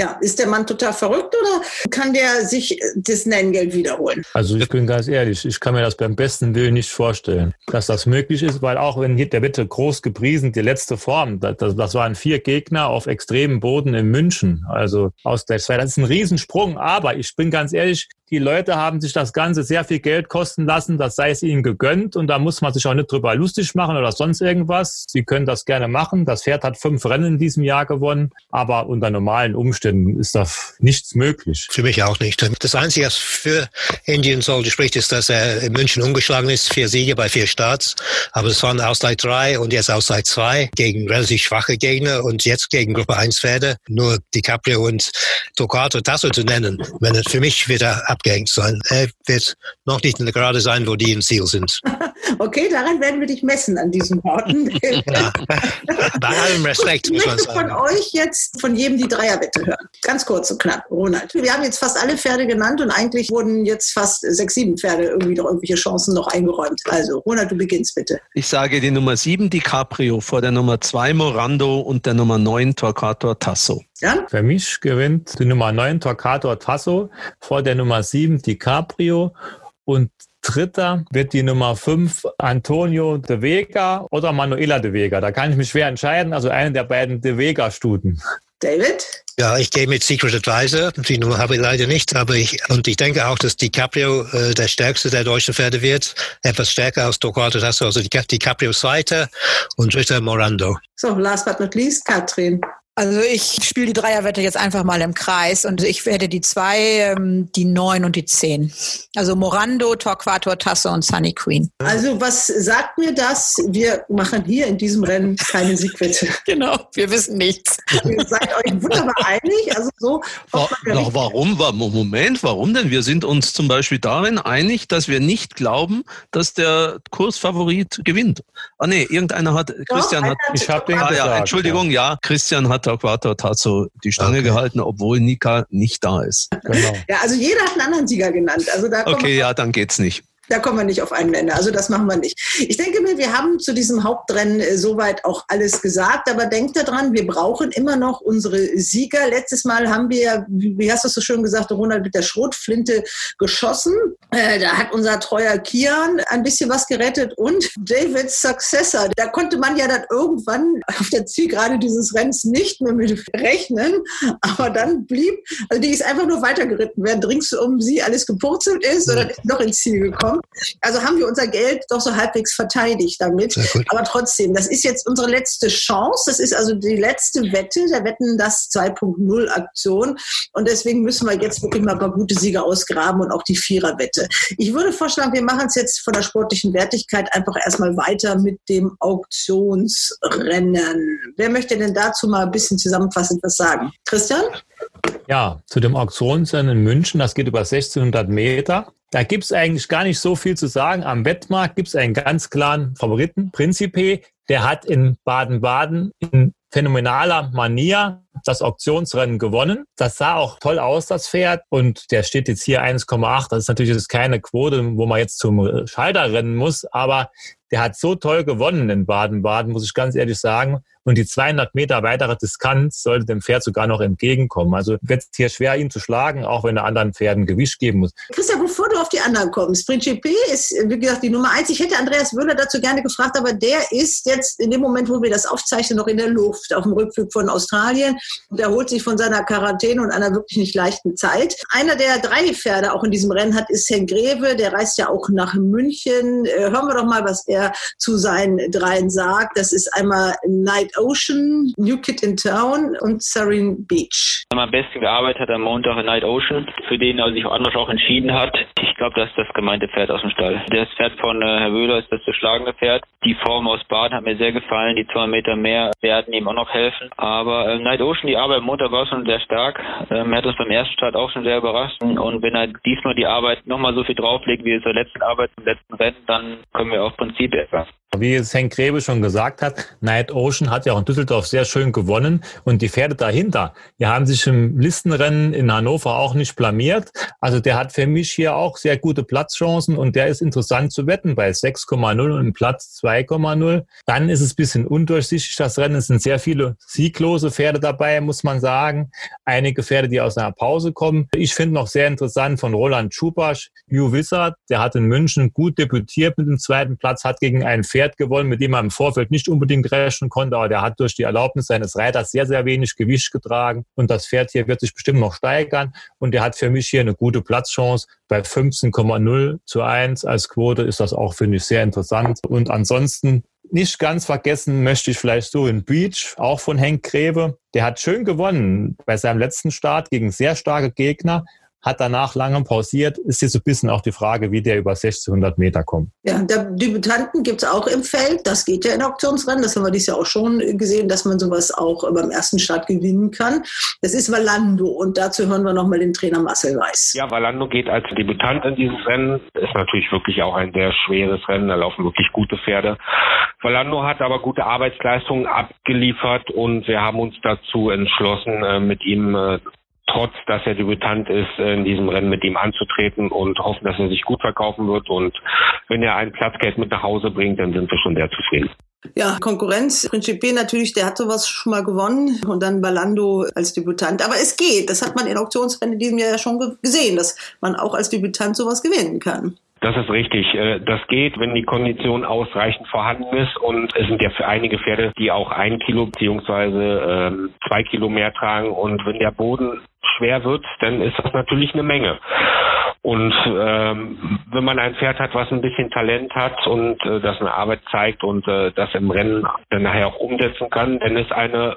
Ja, ist der Mann total verrückt oder kann der sich das Nenngeld wiederholen? Also ich bin ganz ehrlich, ich kann mir das beim besten Willen nicht vorstellen, dass das möglich ist, weil auch wenn hier der bitte groß gepriesen, die letzte Form, das, das waren vier Gegner auf extremem Boden in München, also Ausgleichsfeier, das ist ein Riesensprung, aber ich bin ganz ehrlich, die Leute haben sich das Ganze sehr viel Geld kosten lassen, das sei es ihnen gegönnt und da muss man sich auch nicht drüber lustig machen oder sonst irgendwas. Sie können das gerne machen. Das Pferd hat fünf Rennen in diesem Jahr gewonnen, aber unter normalen Umständen ist da nichts möglich. Für mich auch nicht. Das Einzige, was für Indian Soldier spricht, ist, dass er in München umgeschlagen ist. Vier Siege bei vier Starts, aber es waren Auszeit drei und jetzt Auszeit zwei gegen relativ schwache Gegner und jetzt gegen Gruppe 1 Pferde. Nur DiCaprio und Tocato Tasso zu nennen. Für mich wird er abgehängt sein. Er wird noch nicht in der Gerade sein, wo die. Okay, daran werden wir dich messen an diesen Worten. [laughs] ja. Bei allem Respekt. Ich möchte von euch jetzt von jedem die Dreierwette hören. Ganz kurz und knapp, Ronald. Wir haben jetzt fast alle Pferde genannt und eigentlich wurden jetzt fast sechs, sieben Pferde irgendwie noch irgendwelche Chancen noch eingeräumt. Also, Ronald, du beginnst bitte. Ich sage die Nummer sieben, DiCaprio, vor der Nummer zwei Morando und der Nummer neun Torquator Tasso. Ja? Für mich gewinnt die Nummer 9 Torquator Tasso vor der Nummer 7 DiCaprio und Dritter wird die Nummer 5 Antonio de Vega oder Manuela de Vega. Da kann ich mich schwer entscheiden. Also eine der beiden de Vega-Stuten. David? Ja, ich gehe mit Secret Advisor. Die Nummer habe ich leider nicht, aber ich, und ich denke auch, dass DiCaprio äh, der stärkste der deutschen Pferde wird. Etwas stärker als Torquato Tasso, also DiCaprio zweiter und dritter Morando. So, last but not least, Katrin. Also ich spiele die Dreierwette jetzt einfach mal im Kreis und ich werde die zwei, ähm, die neun und die zehn. Also Morando, Torquato Tasso und Sunny Queen. Also was sagt mir das? Wir machen hier in diesem Rennen keine Siegwette. [laughs] genau, wir wissen nichts. Ihr seid euch wunderbar einig. Also so. Wa na, warum? Moment, warum denn? Wir sind uns zum Beispiel darin einig, dass wir nicht glauben, dass der Kursfavorit gewinnt. Ah nee, irgendeiner hat, Christian hat. Ich habe den ah, gesagt, ja, Entschuldigung, ja. ja, Christian hat Torquato Tasso die Stange okay. gehalten, obwohl Nika nicht da ist. Genau. Ja, also jeder hat einen anderen Sieger genannt. Also da okay, ja, dann geht's nicht. Da kommen wir nicht auf einen Nenner. Also das machen wir nicht. Ich denke mir, wir haben zu diesem Hauptrennen äh, soweit auch alles gesagt. Aber denkt daran, wir brauchen immer noch unsere Sieger. Letztes Mal haben wir, wie hast du es so schön gesagt, Ronald, mit der Schrotflinte geschossen. Äh, da hat unser treuer Kian ein bisschen was gerettet und Davids Successor. Da konnte man ja dann irgendwann auf der Zielgerade dieses Rennens nicht mehr mit rechnen. Aber dann blieb, also die ist einfach nur weitergeritten, während rings um sie alles gepurzelt ist oder ist noch ins Ziel gekommen. Also haben wir unser Geld doch so halbwegs verteidigt damit. Aber trotzdem, das ist jetzt unsere letzte Chance. Das ist also die letzte Wette der Wetten das 2.0 Aktion. Und deswegen müssen wir jetzt wirklich mal ein paar gute Siege ausgraben und auch die Viererwette. Ich würde vorschlagen, wir machen es jetzt von der sportlichen Wertigkeit einfach erstmal weiter mit dem Auktionsrennen. Wer möchte denn dazu mal ein bisschen zusammenfassend was sagen? Christian? Ja, zu dem Auktionsrennen in München, das geht über 1600 Meter. Da gibt es eigentlich gar nicht so viel zu sagen. Am Wettmarkt gibt es einen ganz klaren Favoriten, Principe. Der hat in Baden-Baden in phänomenaler Manier das Auktionsrennen gewonnen. Das sah auch toll aus, das Pferd. Und der steht jetzt hier 1,8. Das ist natürlich jetzt keine Quote, wo man jetzt zum Schalter rennen muss. Aber der hat so toll gewonnen in Baden-Baden, muss ich ganz ehrlich sagen. Und die 200 Meter weitere Distanz sollte dem Pferd sogar noch entgegenkommen. Also wird es hier schwer, ihn zu schlagen, auch wenn er anderen Pferden Gewicht geben muss. Christian, bevor du auf die anderen kommst, Principe ist, wie gesagt, die Nummer eins. Ich hätte Andreas Wöhler dazu gerne gefragt, aber der ist jetzt in dem Moment, wo wir das aufzeichnen, noch in der Luft auf dem Rückflug von Australien und erholt sich von seiner Quarantäne und einer wirklich nicht leichten Zeit. Einer der drei Pferde auch in diesem Rennen hat, ist Henk Greve. Der reist ja auch nach München. Äh, hören wir doch mal, was er zu seinen dreien sagt. Das ist einmal Night Ocean, New Kid in Town und Serene Beach. Am besten gearbeitet hat am Montag in Night Ocean, für den er sich anders auch entschieden hat. Ich glaube, das ist das gemeinte Pferd aus dem Stall. Das Pferd von äh, Herr Wöhler ist das zu schlagende Pferd. Die Form aus Baden hat mir sehr gefallen. Die zwei Meter mehr werden ihm auch noch helfen. Aber äh, Night Ocean, die Arbeit am Montag war schon sehr stark. Ähm, er hat uns beim ersten Start auch schon sehr überrascht. Und wenn er diesmal die Arbeit nochmal so viel drauflegt wie zur letzten Arbeit im letzten Rennen, dann können wir auf Prinzip etwas. Wie es Henk Grebe schon gesagt hat, Night Ocean hat ja auch in Düsseldorf sehr schön gewonnen und die Pferde dahinter, die haben sich im Listenrennen in Hannover auch nicht blamiert. Also der hat für mich hier auch sehr gute Platzchancen und der ist interessant zu wetten bei 6,0 und Platz 2,0. Dann ist es ein bisschen undurchsichtig, das Rennen. Es sind sehr viele sieglose Pferde dabei, muss man sagen. Einige Pferde, die aus einer Pause kommen. Ich finde noch sehr interessant von Roland Schupasch, New Wizard, der hat in München gut debütiert mit dem zweiten Platz, hat gegen ein Pferd gewonnen, mit dem er im Vorfeld nicht unbedingt rechnen konnte, der hat durch die Erlaubnis seines Reiters sehr, sehr wenig Gewicht getragen und das Pferd hier wird sich bestimmt noch steigern und der hat für mich hier eine gute Platzchance. Bei 15,0 zu 1 als Quote ist das auch, finde ich, sehr interessant. Und ansonsten nicht ganz vergessen möchte ich vielleicht so in Beach, auch von Henk Greve. Der hat schön gewonnen bei seinem letzten Start gegen sehr starke Gegner hat danach lange pausiert. Ist jetzt so ein bisschen auch die Frage, wie der über 1600 Meter kommt. Ja, der Debütanten gibt es auch im Feld. Das geht ja in Auktionsrennen. Das haben wir dieses Jahr auch schon gesehen, dass man sowas auch beim ersten Start gewinnen kann. Das ist Valando und dazu hören wir nochmal den Trainer Marcel Weiß. Ja, Valando geht als Debütant in dieses Rennen. Ist natürlich wirklich auch ein sehr schweres Rennen. Da laufen wirklich gute Pferde. Valando hat aber gute Arbeitsleistungen abgeliefert und wir haben uns dazu entschlossen, äh, mit ihm äh, trotz dass er Debütant ist, in diesem Rennen mit ihm anzutreten und hoffen, dass er sich gut verkaufen wird. Und wenn er ein Platzgeld mit nach Hause bringt, dann sind wir schon sehr zufrieden. Ja, Konkurrenz. Principe natürlich, der hat sowas schon mal gewonnen und dann Balando als Debütant. Aber es geht. Das hat man in Auktionsrennen in diesem Jahr ja schon gesehen, dass man auch als Debütant sowas gewinnen kann. Das ist richtig. Äh, das geht, wenn die Kondition ausreichend vorhanden ist. Und es sind ja für einige Pferde, die auch ein Kilo beziehungsweise ähm, zwei Kilo mehr tragen. Und wenn der Boden schwer wird, dann ist das natürlich eine Menge. Und ähm, wenn man ein Pferd hat, was ein bisschen Talent hat und äh, das eine Arbeit zeigt und äh, das im Rennen dann nachher auch umsetzen kann, dann ist eine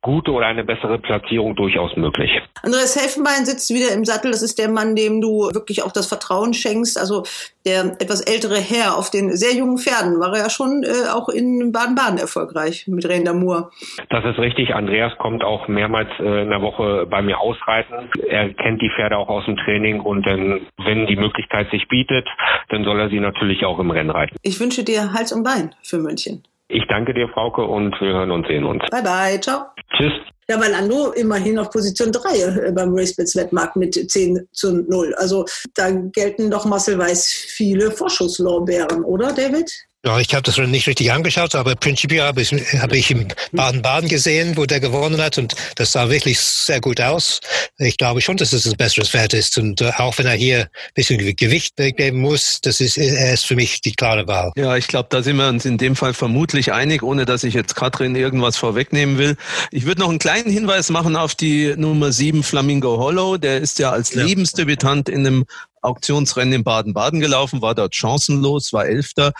gute oder eine bessere Platzierung durchaus möglich. Andreas Helfenbein sitzt wieder im Sattel. Das ist der Mann, dem du wirklich auch das Vertrauen schenkst. Also der etwas ältere Herr auf den sehr jungen Pferden war er ja schon äh, auch in Baden-Baden erfolgreich mit René Moore. Das ist richtig. Andreas kommt auch mehrmals äh, in der Woche bei mir ausreiten. Er kennt die Pferde auch aus dem Training und dann, wenn die Möglichkeit sich bietet, dann soll er sie natürlich auch im Rennen reiten. Ich wünsche dir Hals und Bein für München. Ich danke dir, Frauke, und wir hören und sehen uns. Bye bye, ciao. Tschüss. Ja, weil Ando immerhin auf Position 3 äh, beim Racebets Wettmarkt mit 10 zu 0. Also da gelten doch Marcel Weiß viele Vorschusslorbeeren, oder David? Ja, ich habe das nicht richtig angeschaut, aber prinzipiell habe ich, hab ich im Baden-Baden gesehen, wo der gewonnen hat und das sah wirklich sehr gut aus. Ich glaube schon, dass es ein besseres Pferd ist und äh, auch wenn er hier ein bisschen Gewicht geben muss, das ist, er ist für mich die klare Wahl. Ja, ich glaube, da sind wir uns in dem Fall vermutlich einig, ohne dass ich jetzt Katrin irgendwas vorwegnehmen will. Ich würde noch einen kleinen Hinweis machen auf die Nummer 7 Flamingo Hollow. Der ist ja als ja. Lebensdebütant in einem Auktionsrennen in Baden-Baden gelaufen, war dort chancenlos, war Elfter.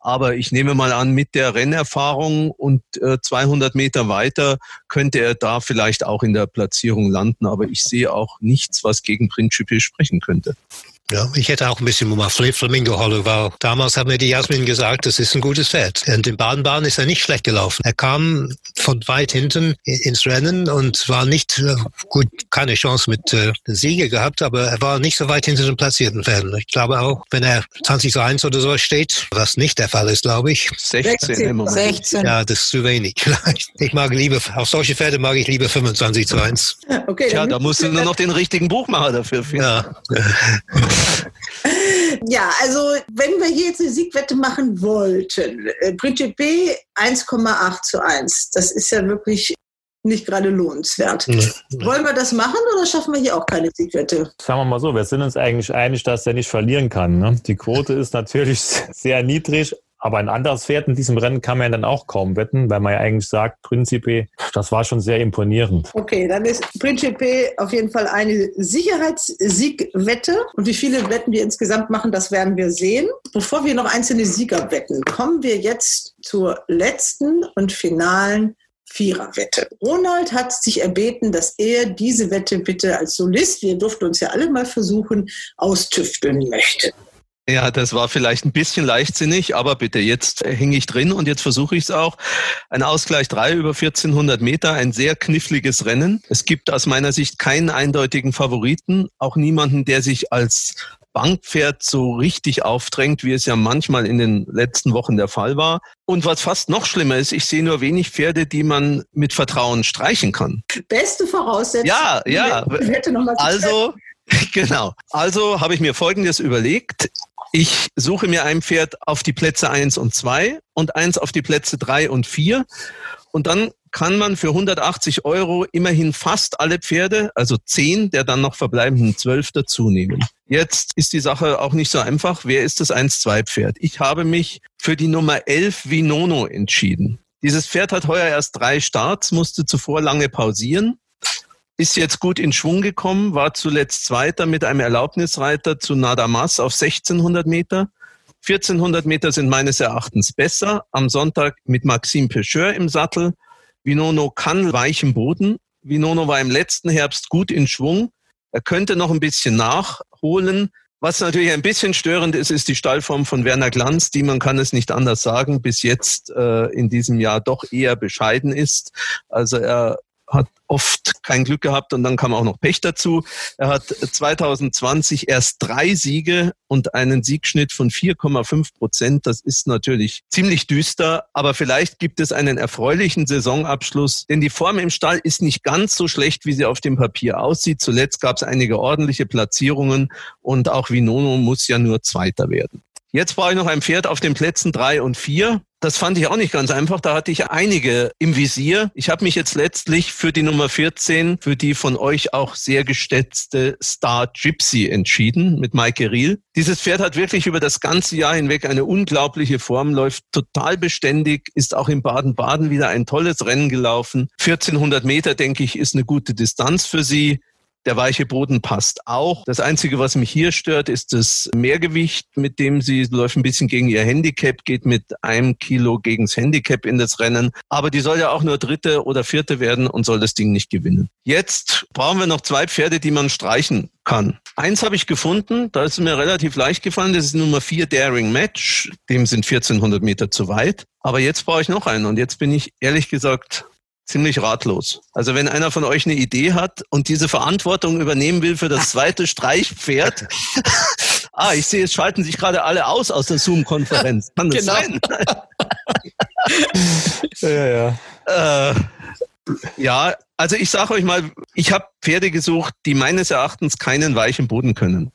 Aber ich nehme mal an, mit der Rennerfahrung und äh, 200 Meter weiter könnte er da vielleicht auch in der Platzierung landen. Aber ich sehe auch nichts, was gegen Principe sprechen könnte. Ja, ich hätte auch ein bisschen mal Flamingo Hollow, weil damals hat mir die Jasmin gesagt, das ist ein gutes Pferd. Und in Baden-Baden ist er nicht schlecht gelaufen. Er kam von weit hinten ins Rennen und war nicht, äh, gut, keine Chance mit äh, Siege gehabt, aber er war nicht so weit hinter den platzierten Pferden. Ich glaube auch, wenn er 20 zu 1 oder so steht, was nicht der Fall ist, glaube ich. 16 im Moment. 16. Ja, das ist zu wenig [laughs] vielleicht. Ich mag lieber, auf solche Pferde mag ich lieber 25 zu 1. [laughs] Okay, Tja, da musst du nur noch den richtigen Buchmacher dafür finden. Ja. [laughs] [laughs] ja, also wenn wir hier jetzt eine Siegwette machen wollten, äh, Principe 1,8 zu 1, das ist ja wirklich nicht gerade lohnenswert. Nee. Wollen wir das machen oder schaffen wir hier auch keine Siegwette? Sagen wir mal so, wir sind uns eigentlich einig, dass er nicht verlieren kann. Ne? Die Quote ist natürlich [laughs] sehr niedrig, aber ein anderes Pferd in diesem Rennen kann man dann auch kaum wetten, weil man ja eigentlich sagt, Principe, das war schon sehr imponierend. Okay, dann ist Principe auf jeden Fall eine Sicherheitssiegwette. Und wie viele Wetten wir insgesamt machen, das werden wir sehen. Bevor wir noch einzelne Sieger wetten, kommen wir jetzt zur letzten und finalen Viererwette. Ronald hat sich erbeten, dass er diese Wette bitte als Solist, wir durften uns ja alle mal versuchen, austüfteln möchte. Ja, das war vielleicht ein bisschen leichtsinnig, aber bitte, jetzt hänge ich drin und jetzt versuche ich es auch. Ein Ausgleich 3 über 1400 Meter, ein sehr kniffliges Rennen. Es gibt aus meiner Sicht keinen eindeutigen Favoriten, auch niemanden, der sich als Bankpferd so richtig aufdrängt, wie es ja manchmal in den letzten Wochen der Fall war. Und was fast noch schlimmer ist, ich sehe nur wenig Pferde, die man mit Vertrauen streichen kann. Beste Voraussetzung. Ja, ja. Also, [laughs] genau. Also habe ich mir Folgendes überlegt. Ich suche mir ein Pferd auf die Plätze eins und zwei und eins auf die Plätze drei und vier. Und dann kann man für 180 Euro immerhin fast alle Pferde, also zehn der dann noch verbleibenden zwölf dazu nehmen. Jetzt ist die Sache auch nicht so einfach. Wer ist das 1-2-Pferd? Ich habe mich für die Nummer 11 Vinono entschieden. Dieses Pferd hat heuer erst drei Starts, musste zuvor lange pausieren ist jetzt gut in Schwung gekommen, war zuletzt Zweiter mit einem Erlaubnisreiter zu Nadamas auf 1600 Meter. 1400 Meter sind meines Erachtens besser. Am Sonntag mit Maxime Pecheur im Sattel. Vinono kann weichen Boden. Vinono war im letzten Herbst gut in Schwung. Er könnte noch ein bisschen nachholen. Was natürlich ein bisschen störend ist, ist die Stallform von Werner Glanz, die man kann es nicht anders sagen, bis jetzt äh, in diesem Jahr doch eher bescheiden ist. Also er hat oft kein Glück gehabt und dann kam auch noch Pech dazu. Er hat 2020 erst drei Siege und einen Siegschnitt von 4,5 Prozent. Das ist natürlich ziemlich düster, aber vielleicht gibt es einen erfreulichen Saisonabschluss, denn die Form im Stall ist nicht ganz so schlecht, wie sie auf dem Papier aussieht. Zuletzt gab es einige ordentliche Platzierungen und auch Vinono muss ja nur Zweiter werden. Jetzt brauche ich noch ein Pferd auf den Plätzen drei und vier. Das fand ich auch nicht ganz einfach. Da hatte ich einige im Visier. Ich habe mich jetzt letztlich für die Nummer 14, für die von euch auch sehr geschätzte Star Gypsy entschieden mit Maike Riel. Dieses Pferd hat wirklich über das ganze Jahr hinweg eine unglaubliche Form, läuft total beständig, ist auch in Baden-Baden wieder ein tolles Rennen gelaufen. 1400 Meter, denke ich, ist eine gute Distanz für sie. Der weiche Boden passt auch. Das Einzige, was mich hier stört, ist das Mehrgewicht, mit dem sie läuft ein bisschen gegen ihr Handicap, geht mit einem Kilo gegens Handicap in das Rennen. Aber die soll ja auch nur Dritte oder Vierte werden und soll das Ding nicht gewinnen. Jetzt brauchen wir noch zwei Pferde, die man streichen kann. Eins habe ich gefunden, da ist mir relativ leicht gefallen, das ist Nummer vier Daring Match. Dem sind 1400 Meter zu weit. Aber jetzt brauche ich noch einen und jetzt bin ich ehrlich gesagt ziemlich ratlos. Also wenn einer von euch eine Idee hat und diese Verantwortung übernehmen will für das [laughs] zweite Streichpferd, [laughs] ah, ich sehe, es schalten sich gerade alle aus aus der Zoom-Konferenz. Kann das genau. sein? [laughs] ja, ja. Äh, ja, also ich sage euch mal, ich habe Pferde gesucht, die meines Erachtens keinen weichen Boden können.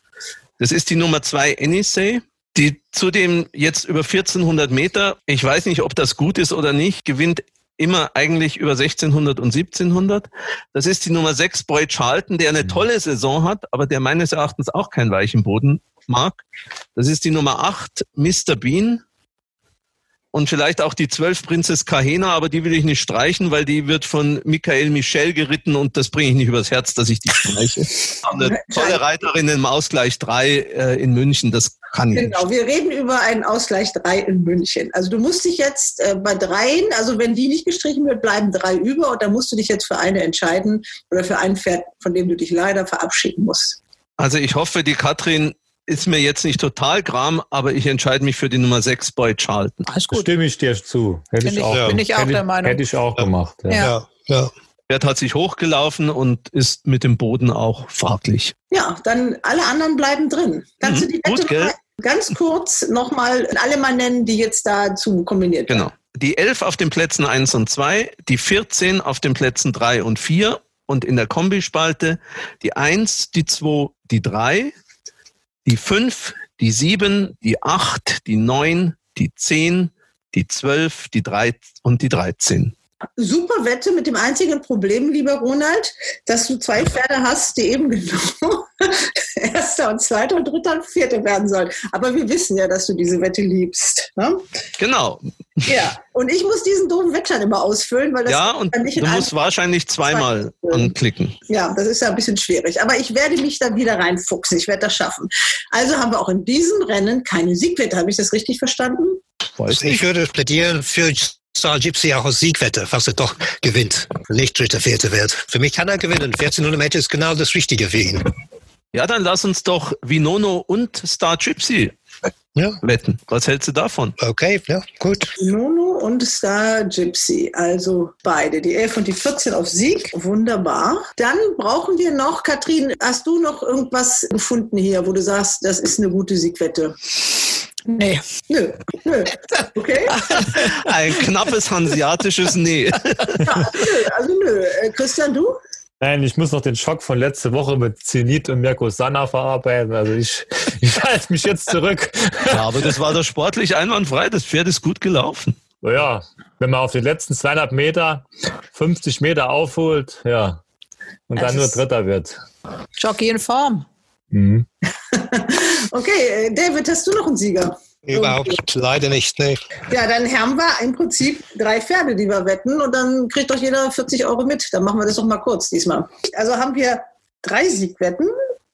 Das ist die Nummer zwei Enisei, die zudem jetzt über 1400 Meter, ich weiß nicht, ob das gut ist oder nicht, gewinnt immer eigentlich über 1600 und 1700. Das ist die Nummer 6 Boy Charlton, der eine mhm. tolle Saison hat, aber der meines Erachtens auch keinen weichen Boden mag. Das ist die Nummer 8 Mr. Bean, und vielleicht auch die zwölf Prinzess Kahena, aber die will ich nicht streichen, weil die wird von Michael Michel geritten und das bringe ich nicht übers Herz, dass ich die streiche. [laughs] Eine tolle Reiterin im Ausgleich 3 äh, in München, das kann ich. Genau, wir reden über einen Ausgleich 3 in München. Also du musst dich jetzt äh, bei dreien, also wenn die nicht gestrichen wird, bleiben drei über und da musst du dich jetzt für eine entscheiden oder für ein Pferd, von dem du dich leider verabschieden musst. Also ich hoffe, die Katrin ist mir jetzt nicht total gram, aber ich entscheide mich für die Nummer 6 Boy Charlton. Alles gut. Stimme ich dir zu. Hätte ich, auch, bin ich auch hätte, der Meinung. Hätte ich auch gemacht. Ja. ja. ja. Pferd hat sich hochgelaufen und ist mit dem Boden auch farblich. Ja, dann alle anderen bleiben drin. Kannst mhm, du die Wette gut, ganz kurz nochmal alle mal nennen, die jetzt dazu kombiniert werden? Genau. Die 11 auf den Plätzen 1 und 2, die 14 auf den Plätzen 3 und 4 und in der Kombispalte die 1, die 2, die 3, die 5, die 7, die 8, die 9, die 10, die 12, die 3 und die 13. Super Wette mit dem einzigen Problem, lieber Ronald, dass du zwei Pferde hast, die eben genau [laughs] erster und zweiter und dritter und vierter werden sollen. Aber wir wissen ja, dass du diese Wette liebst. Ne? Genau. Ja, und ich muss diesen doofen Wettschein immer ausfüllen, weil das ja und du musst wahrscheinlich zweimal anklicken. Ja, das ist ja ein bisschen schwierig. Aber ich werde mich da wieder reinfuchsen. Ich werde das schaffen. Also haben wir auch in diesem Rennen keine Siegwette. Habe ich das richtig verstanden? Weiß ich würde plädieren für Star Gypsy auch aus Siegwette, falls er doch gewinnt. Nicht dritter, vierter wird. Für mich kann er gewinnen. 1400 Meter ist genau das Richtige für ihn. Ja, dann lass uns doch Vinono und Star Gypsy ja. wetten. Was hältst du davon? Okay, ja, gut. Vinono und Star Gypsy, also beide, die 11 und die 14 auf Sieg. Wunderbar. Dann brauchen wir noch, Katrin, hast du noch irgendwas gefunden hier, wo du sagst, das ist eine gute Siegwette? Nee. Nö. Nö. Okay. [laughs] Ein knappes hanseatisches Nee. Ja, nö. Also nö. Äh, Christian, du? Nein, ich muss noch den Schock von letzte Woche mit Zenit und Mirko Sanna verarbeiten. Also ich, ich halte mich jetzt zurück. Ja, aber das war doch sportlich einwandfrei. Das Pferd ist gut gelaufen. Naja, wenn man auf den letzten 200 Meter 50 Meter aufholt, ja, und das dann nur Dritter wird. Jockey in Form. Mhm. [laughs] okay, äh, David, hast du noch einen Sieger? Überhaupt okay. leider nicht, nee. Ja, dann haben wir im Prinzip drei Pferde, die wir wetten und dann kriegt doch jeder 40 Euro mit. Dann machen wir das doch mal kurz diesmal. Also haben wir drei Siegwetten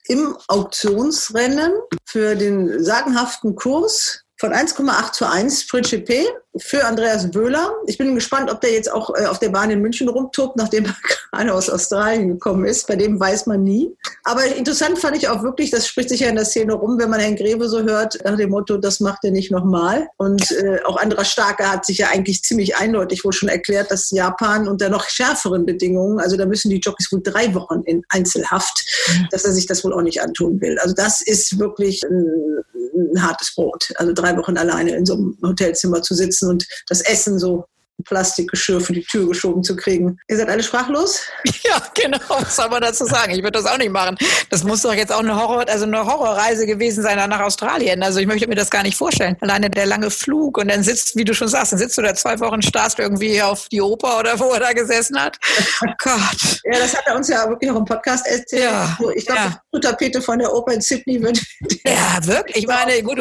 im Auktionsrennen für den sagenhaften Kurs von 1,8 zu 1 Principe für Andreas Böhler. Ich bin gespannt, ob der jetzt auch äh, auf der Bahn in München rumtobt, nachdem er [laughs] gerade aus Australien gekommen ist. Bei dem weiß man nie. Aber interessant fand ich auch wirklich, das spricht sich ja in der Szene rum, wenn man Herrn Greve so hört, nach dem Motto, das macht er nicht nochmal. Und äh, auch Andra Starke hat sich ja eigentlich ziemlich eindeutig wohl schon erklärt, dass Japan unter noch schärferen Bedingungen, also da müssen die Jockeys wohl drei Wochen in Einzelhaft, dass er sich das wohl auch nicht antun will. Also das ist wirklich ein, ein hartes Brot. Also drei Wochen alleine in so einem Hotelzimmer zu sitzen und das Essen so Plastikgeschirr für die Tür geschoben zu kriegen. Ihr seid alle sprachlos? [laughs] Ja, genau. Was soll man dazu sagen? Ich würde das auch nicht machen. Das muss doch jetzt auch eine Horror, also eine Horrorreise gewesen sein nach Australien. Also ich möchte mir das gar nicht vorstellen. Alleine der lange Flug und dann sitzt, wie du schon sagst, dann sitzt du da zwei Wochen, starrst irgendwie auf die Oper oder wo er da gesessen hat. Oh Gott. [laughs] Ja, das hat er uns ja wirklich auch im Podcast erzählt. Ja, ich glaube, ja. die Tapete von der Oper in Sydney wird. [laughs] Ja, wirklich. Ich meine, gut,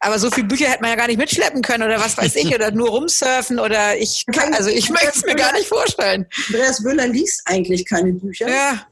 aber so viele Bücher hätte man ja gar nicht mitschleppen können oder was weiß ich oder nur rumsurfen oder ich kann, also ich möchte es mir gar nicht vorstellen. Andreas Müller liest eigentlich keine Bücher. Ja.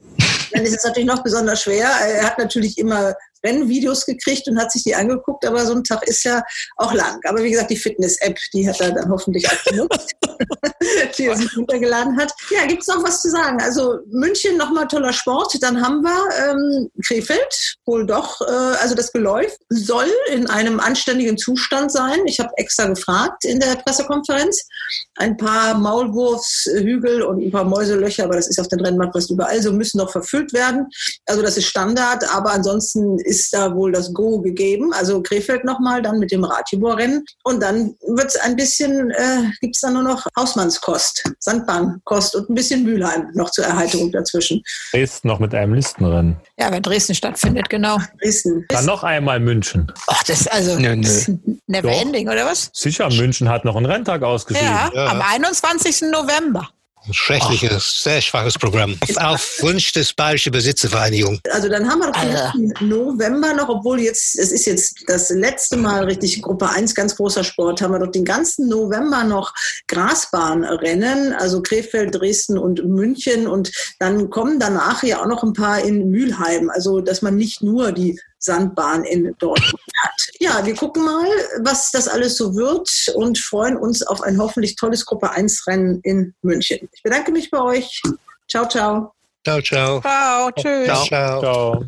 Dann ist es natürlich noch besonders schwer. Er hat natürlich immer Rennvideos gekriegt und hat sich die angeguckt, aber so ein Tag ist ja auch lang. Aber wie gesagt, die Fitness-App, die hat er dann hoffentlich auch genutzt, [laughs] die er sich runtergeladen hat. Ja, gibt es noch was zu sagen? Also München nochmal toller Sport. Dann haben wir ähm, Krefeld, wohl doch, äh, also das Geläuf soll in einem anständigen Zustand sein. Ich habe extra gefragt in der Pressekonferenz. Ein paar Maulwurfshügel und ein paar Mäuselöcher, aber das ist auf den Rennmarkt fast überall, so müssen noch verfüllt werden. Also das ist Standard, aber ansonsten ist da wohl das Go gegeben. Also Krefeld nochmal, dann mit dem Ratibor-Rennen. Und dann wird es ein bisschen, äh, gibt es dann nur noch Hausmannskost, Sandbahnkost und ein bisschen Mülheim noch zur Erheiterung dazwischen. Dresden noch mit einem Listenrennen. Ja, wenn Dresden stattfindet, genau. Dresden. Dann noch einmal München. Ach, das ist also nö, nö. never Doch. ending, oder was? Sicher, München hat noch einen Renntag ausgeschrieben. Ja, ja, am 21. November. Ein schreckliches, Ach. sehr schwaches Programm. Auf Wunsch des Bayerischen Besitzervereinigung. Also dann haben wir doch den November noch, obwohl jetzt, es ist jetzt das letzte Mal richtig Gruppe 1, ganz großer Sport, haben wir doch den ganzen November noch Grasbahnrennen, also Krefeld, Dresden und München und dann kommen danach ja auch noch ein paar in Mülheim. Also dass man nicht nur die Sandbahn in Dortmund hat. Ja, wir gucken mal, was das alles so wird und freuen uns auf ein hoffentlich tolles Gruppe 1 Rennen in München. Ich bedanke mich bei euch. Ciao, ciao. Ciao, ciao. Ciao, tschüss. ciao. ciao.